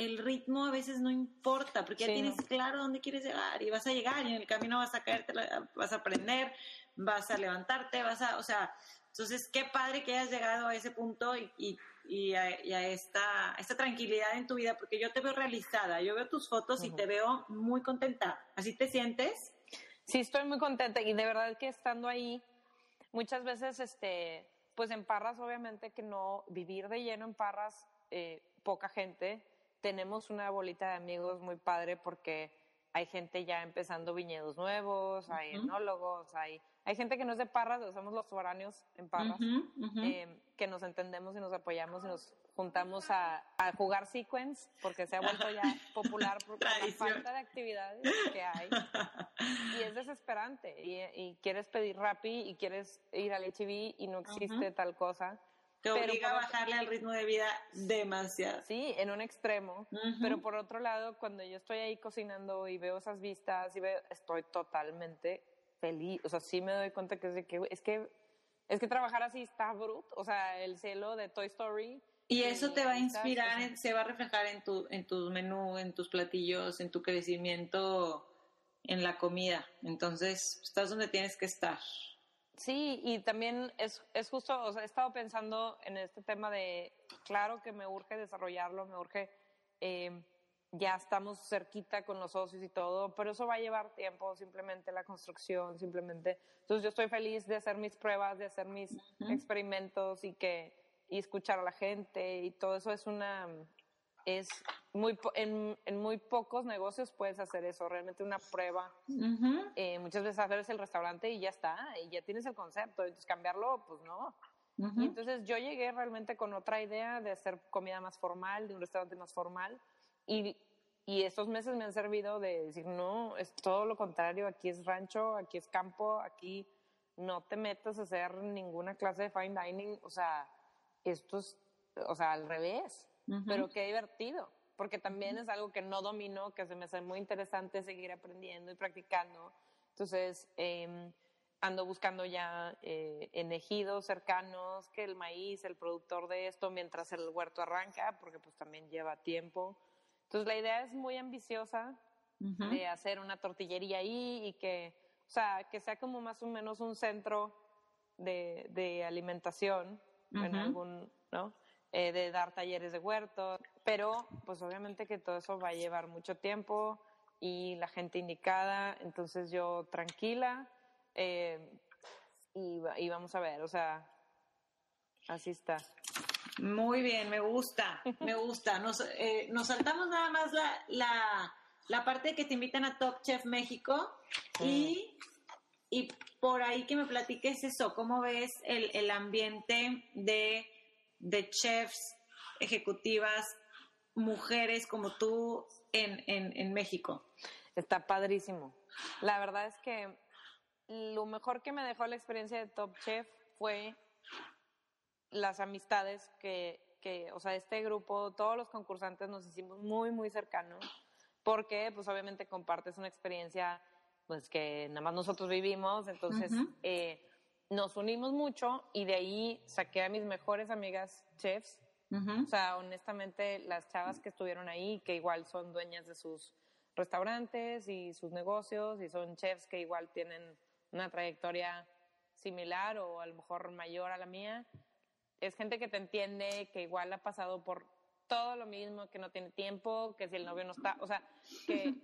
el ritmo a veces no importa, porque ya tienes claro dónde quieres llegar y vas a llegar y en el camino vas a caerte, vas a aprender, vas a levantarte, vas a, o sea, entonces qué padre que hayas llegado a ese punto y, y a, esta, esta tranquilidad en tu vida, porque yo te veo realizada, yo veo tus fotos y te veo muy contenta. ¿Así te sientes? Sí, estoy muy contenta y de verdad que estando ahí, muchas veces, este, pues en Parras, obviamente que no, vivir de lleno en Parras, eh, poca gente, tenemos una bolita de amigos muy padre porque hay gente ya empezando viñedos nuevos, hay enólogos, hay, hay gente que no es de Parras, somos los foráneos en Parras, eh, que nos entendemos y nos apoyamos y nos juntamos a, jugar sequence porque se ha vuelto ya popular por, la falta de actividades que hay. Y es desesperante y, quieres pedir Rappi y quieres ir al HIV y no existe tal cosa te obliga a bajarle al ritmo de vida demasiado. Sí, en un extremo. Pero por otro lado, cuando yo estoy ahí cocinando y veo esas vistas y veo, estoy totalmente feliz. O sea, sí me doy cuenta que es, que, es que es que trabajar así está bruto. O sea, el cielo de Toy Story. Y eso te va a inspirar, se va a reflejar en tu, en tu menú, en tus platillos, en tu crecimiento en la comida. Entonces, estás donde tienes que estar. Sí, y también es, es justo, o sea, he estado pensando en este tema de, claro que me urge desarrollarlo, me urge, eh, ya estamos cerquita con los socios y todo, pero eso va a llevar tiempo, simplemente la construcción, simplemente. Entonces yo estoy feliz de hacer mis pruebas, de hacer mis experimentos y que y escuchar a la gente y todo eso es una, es muy en, en, muy pocos negocios puedes hacer eso, realmente una prueba. Eh, muchas veces haces el restaurante y ya está, y ya tienes el concepto, entonces cambiarlo, pues no. Y entonces yo llegué realmente con otra idea de hacer comida más formal, de un restaurante más formal, y, y estos meses me han servido de decir, no, es todo lo contrario, aquí es rancho, aquí es campo, aquí no te metas a hacer ninguna clase de fine dining, o sea, esto es, o sea, al revés pero qué divertido, porque también es algo que no domino, que se me hace muy interesante seguir aprendiendo y practicando. Entonces, em, ando buscando ya eh, en ejidos cercanos que el maíz, el productor de esto, mientras el huerto arranca, porque pues también lleva tiempo. Entonces, la idea es muy ambiciosa de hacer una tortillería ahí y que, o sea, que sea como más o menos un centro de, de alimentación en algún, ¿no? Eh, de dar talleres de huerto, pero pues obviamente que todo eso va a llevar mucho tiempo y la gente indicada, entonces yo tranquila eh, y, y, vamos a ver, o sea, así está. Muy bien, me gusta, me gusta. Nos, eh, nos saltamos nada más la, la, la, parte que te invitan a Top Chef México y, y por ahí que me platiques eso, ¿cómo ves el, el ambiente de de chefs ejecutivas, mujeres como tú en, en, México. Está padrísimo. La verdad es que lo mejor que me dejó la experiencia de Top Chef fue las amistades que, que, o sea, este grupo, todos los concursantes nos hicimos muy, muy cercanos, porque pues obviamente compartes una experiencia pues que nada más nosotros vivimos, entonces nos unimos mucho y de ahí saqué a mis mejores amigas chefs. O sea, honestamente, las chavas que estuvieron ahí, que igual son dueñas de sus restaurantes y sus negocios y son chefs que igual tienen una trayectoria similar o a lo mejor mayor a la mía. Es gente que te entiende, que igual ha pasado por todo lo mismo, que no tiene tiempo, que si el novio no está, o sea, que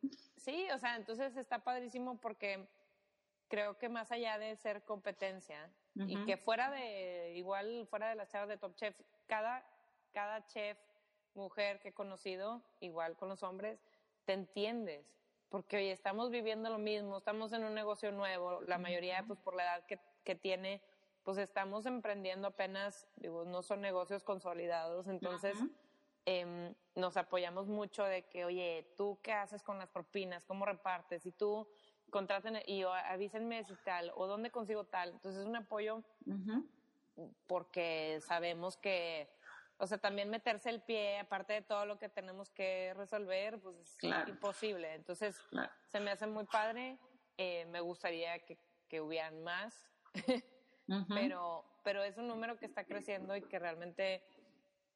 sí, o sea, entonces está padrísimo porque creo que más allá de ser competencia y que fuera de, igual fuera de las chavas de Top Chef, cada, cada chef, mujer que he conocido, igual con los hombres, te entiendes. Porque hoy estamos viviendo lo mismo, estamos en un negocio nuevo, la mayoría, pues por la edad que, que tiene, pues estamos emprendiendo apenas, digo, no son negocios consolidados, entonces em, nos apoyamos mucho de que, oye, ¿tú qué haces con las propinas? ¿Cómo repartes? Y tú, contraten y avísenme si tal o dónde consigo tal. Entonces es un apoyo porque sabemos que, o sea, también meterse el pie, aparte de todo lo que tenemos que resolver, pues es imposible. Entonces se me hace muy padre. Eh, me gustaría que, que hubieran más, pero, pero es un número que está creciendo y que realmente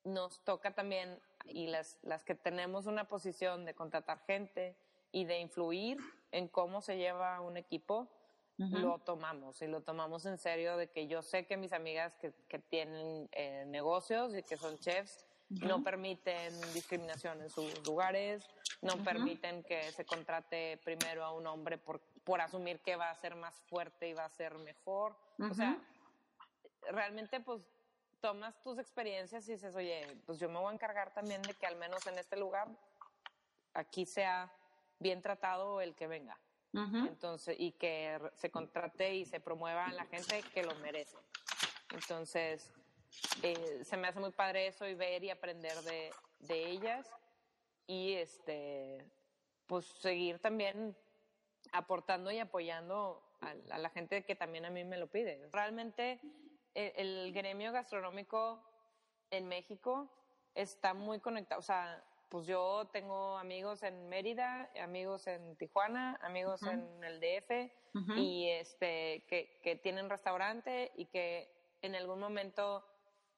nos toca también, y las, las que tenemos una posición de contratar gente y de influir en cómo se lleva un equipo, lo tomamos y lo tomamos en serio de que yo sé que mis amigas que, que tienen eh, negocios y que son chefs no permiten discriminación en sus lugares, no permiten que se contrate primero a un hombre por, por asumir que va a ser más fuerte y va a ser mejor. O sea, realmente pues tomas tus experiencias y dices, oye, pues yo me voy a encargar también de que al menos en este lugar aquí sea bien tratado el que venga. Entonces, y que se contrate y se promueva a la gente que lo merece. Entonces, eh, se me hace muy padre eso y ver y aprender de, de ellas y este, pues seguir también aportando y apoyando a, la gente que también a mí me lo pide. Realmente el, el gremio gastronómico en México está muy conectado, o sea, pues yo tengo amigos en Mérida, amigos en Tijuana, amigos en el DF y este que, que, tienen restaurante y que en algún momento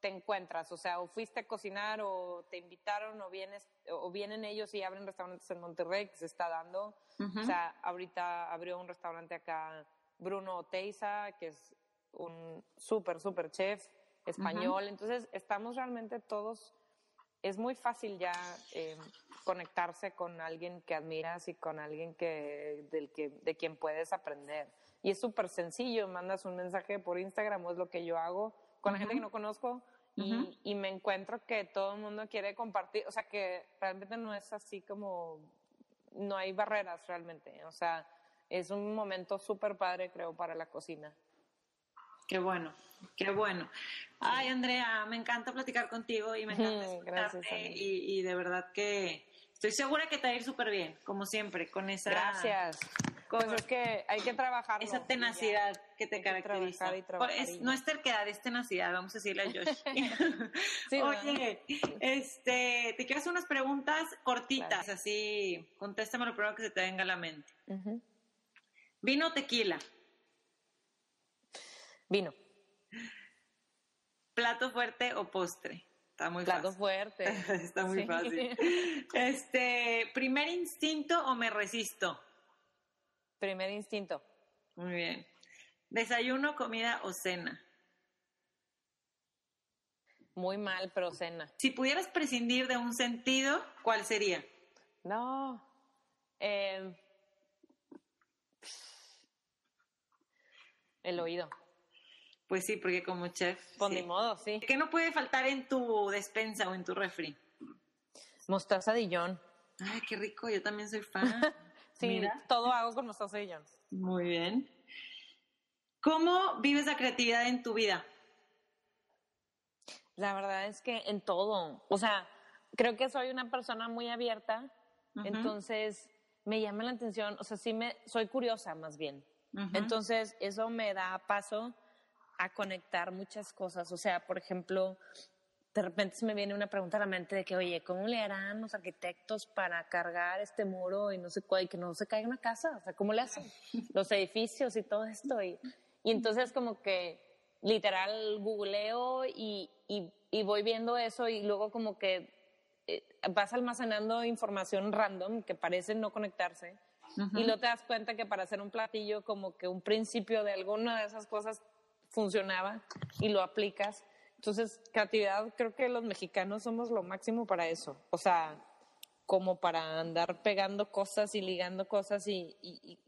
te encuentras, o sea, o fuiste a cocinar o te invitaron o vienes o vienen ellos y abren restaurantes en Monterrey que se está dando. O sea, ahorita abrió un restaurante acá Bruno Teiza, que es un súper súper chef español. Entonces, estamos realmente todos es muy fácil ya eh, conectarse con alguien que admiras y con alguien que, del que, de quien puedes aprender. Y es súper sencillo, mandas un mensaje por Instagram, o es lo que yo hago con la gente que no conozco, y, y, me encuentro que todo el mundo quiere compartir, o sea que realmente no es así como, no hay barreras realmente, o sea, es un momento súper padre creo para la cocina. Qué bueno, qué bueno. Ay, Andrea, me encanta platicar contigo y me encanta escucharte y, y, de verdad que estoy segura que te va a ir súper bien, como siempre, con esa... Gracias. Con pues es que hay que trabajar. Esa tenacidad que te caracteriza. no es terquedad, es tenacidad, vamos a decirle a Josh. Oye, este, te quiero hacer unas preguntas cortitas, así, contéstame lo primero que se te venga a la mente. ¿Vino o tequila? Vino. ¿Plato fuerte o postre? Está muy Plato fuerte. Está muy fácil. Este, ¿primer instinto o me resisto? Primer instinto. Muy bien. ¿Desayuno, comida o cena? Muy mal, pero cena. Si pudieras prescindir de un sentido, ¿cuál sería? No. Eh, el oído. Pues sí, porque como chef. Pues modo, sí. ¿Qué no puede faltar en tu despensa o en tu refri? Mostaza Dijon. Ay, qué rico, yo también soy fan. sí, todo hago con mostaza Dijon. Muy bien. ¿Cómo vives la creatividad en tu vida? La verdad es que en todo. O sea, creo que soy una persona muy abierta, entonces me llama la atención, o sea, sí me, soy curiosa más bien. Entonces, eso me da paso a conectar muchas cosas. O sea, por ejemplo, de repente se me viene una pregunta a la mente de que, oye, ¿cómo le harán los arquitectos para cargar este muro y no sé cuál, y que no se caiga una casa? O sea, ¿cómo le hacen? Los edificios y todo esto. Y, y entonces como que literal googleo y, y, voy viendo eso y luego como que eh, vas almacenando información random que parece no conectarse. Y luego te das cuenta que para hacer un platillo como que un principio de alguna de esas cosas funcionaba y lo aplicas. Entonces, creatividad, creo que los mexicanos somos lo máximo para eso. O sea, como para andar pegando cosas y ligando cosas y, y,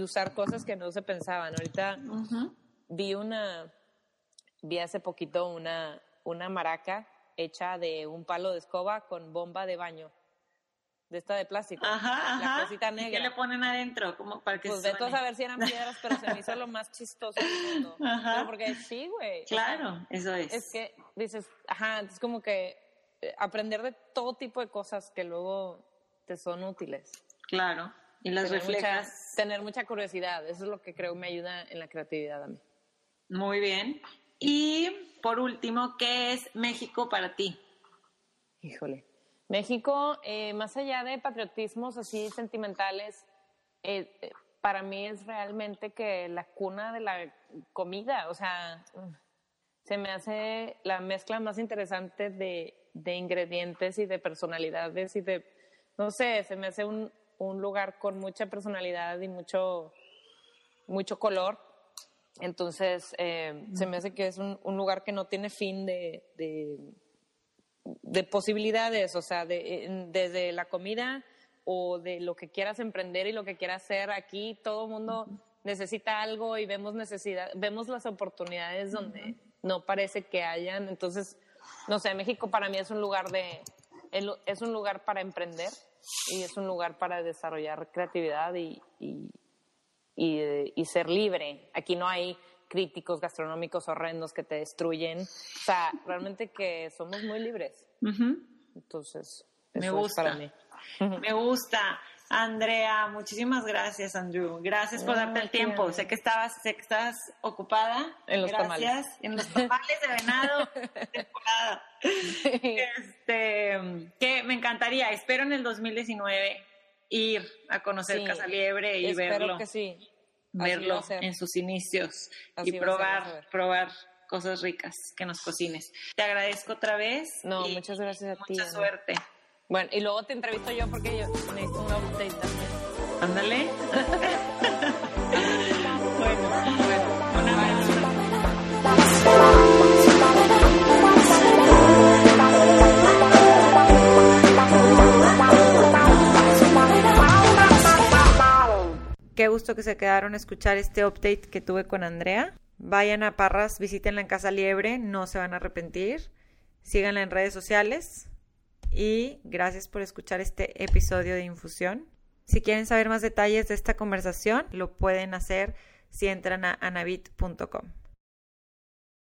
usar cosas que no se pensaban. Ahorita vi una, vi hace poquito una, una maraca hecha de un palo de escoba con bomba de baño de esta de plástico. Ajá, la cosita negra. ¿Y qué le ponen adentro? Como para que pues de todos a ver si eran piedras, pero se me hizo lo más chistoso del mundo. Ajá. porque sí, güey. Claro, eso es. Es que dices, ajá, es como que eh, aprender de todo tipo de cosas que luego te son útiles. Claro, y las reflejas. tener mucha curiosidad, eso es lo que creo me ayuda en la creatividad a mí. Muy bien. Y por último, ¿qué es México para ti? Híjole. México, eh, más allá de patriotismos así sentimentales, eh, eh, para mí es realmente que la cuna de la comida, o sea, se me hace la mezcla más interesante de, de ingredientes y de personalidades y de, no sé, se me hace un, un lugar con mucha personalidad y mucho, mucho color. Entonces, eh, se me hace que es un, lugar que no tiene fin de, de, posibilidades, o sea, desde la comida o de lo que quieras emprender y lo que quieras hacer aquí, todo el mundo necesita algo y vemos necesidad, vemos las oportunidades donde no parece que hayan. Entonces, no sé, México para mí es un lugar de, es un lugar para emprender y es un lugar para desarrollar creatividad y, y, ser libre. Aquí no hay críticos gastronómicos horrendos que te destruyen. O sea, realmente que somos muy libres. Entonces, me gusta. para mí. Me gusta. Andrea, muchísimas gracias, Andrew. Gracias por darte el tiempo. Sé que estabas, sé que estabas ocupada. En los gracias. En los tamales de venado temporada. Este, que me encantaría. Espero en el 2019 ir a conocer Casa Liebre y verlo. que sí. Verlo en sus inicios y probar, probar cosas ricas que nos cocines. Te agradezco otra vez. No, muchas gracias a ti. Mucha suerte. Bueno, y luego te entrevisto yo porque yo necesito un update también. Ándale. Qué gusto que se quedaron a escuchar este update que tuve con Andrea. Vayan a Parras, visítenla en Casa Liebre, no se van a arrepentir. Síganla en redes sociales, y gracias por escuchar este episodio de Infusión. Si quieren saber más detalles de esta conversación, lo pueden hacer si entran a anabit.com.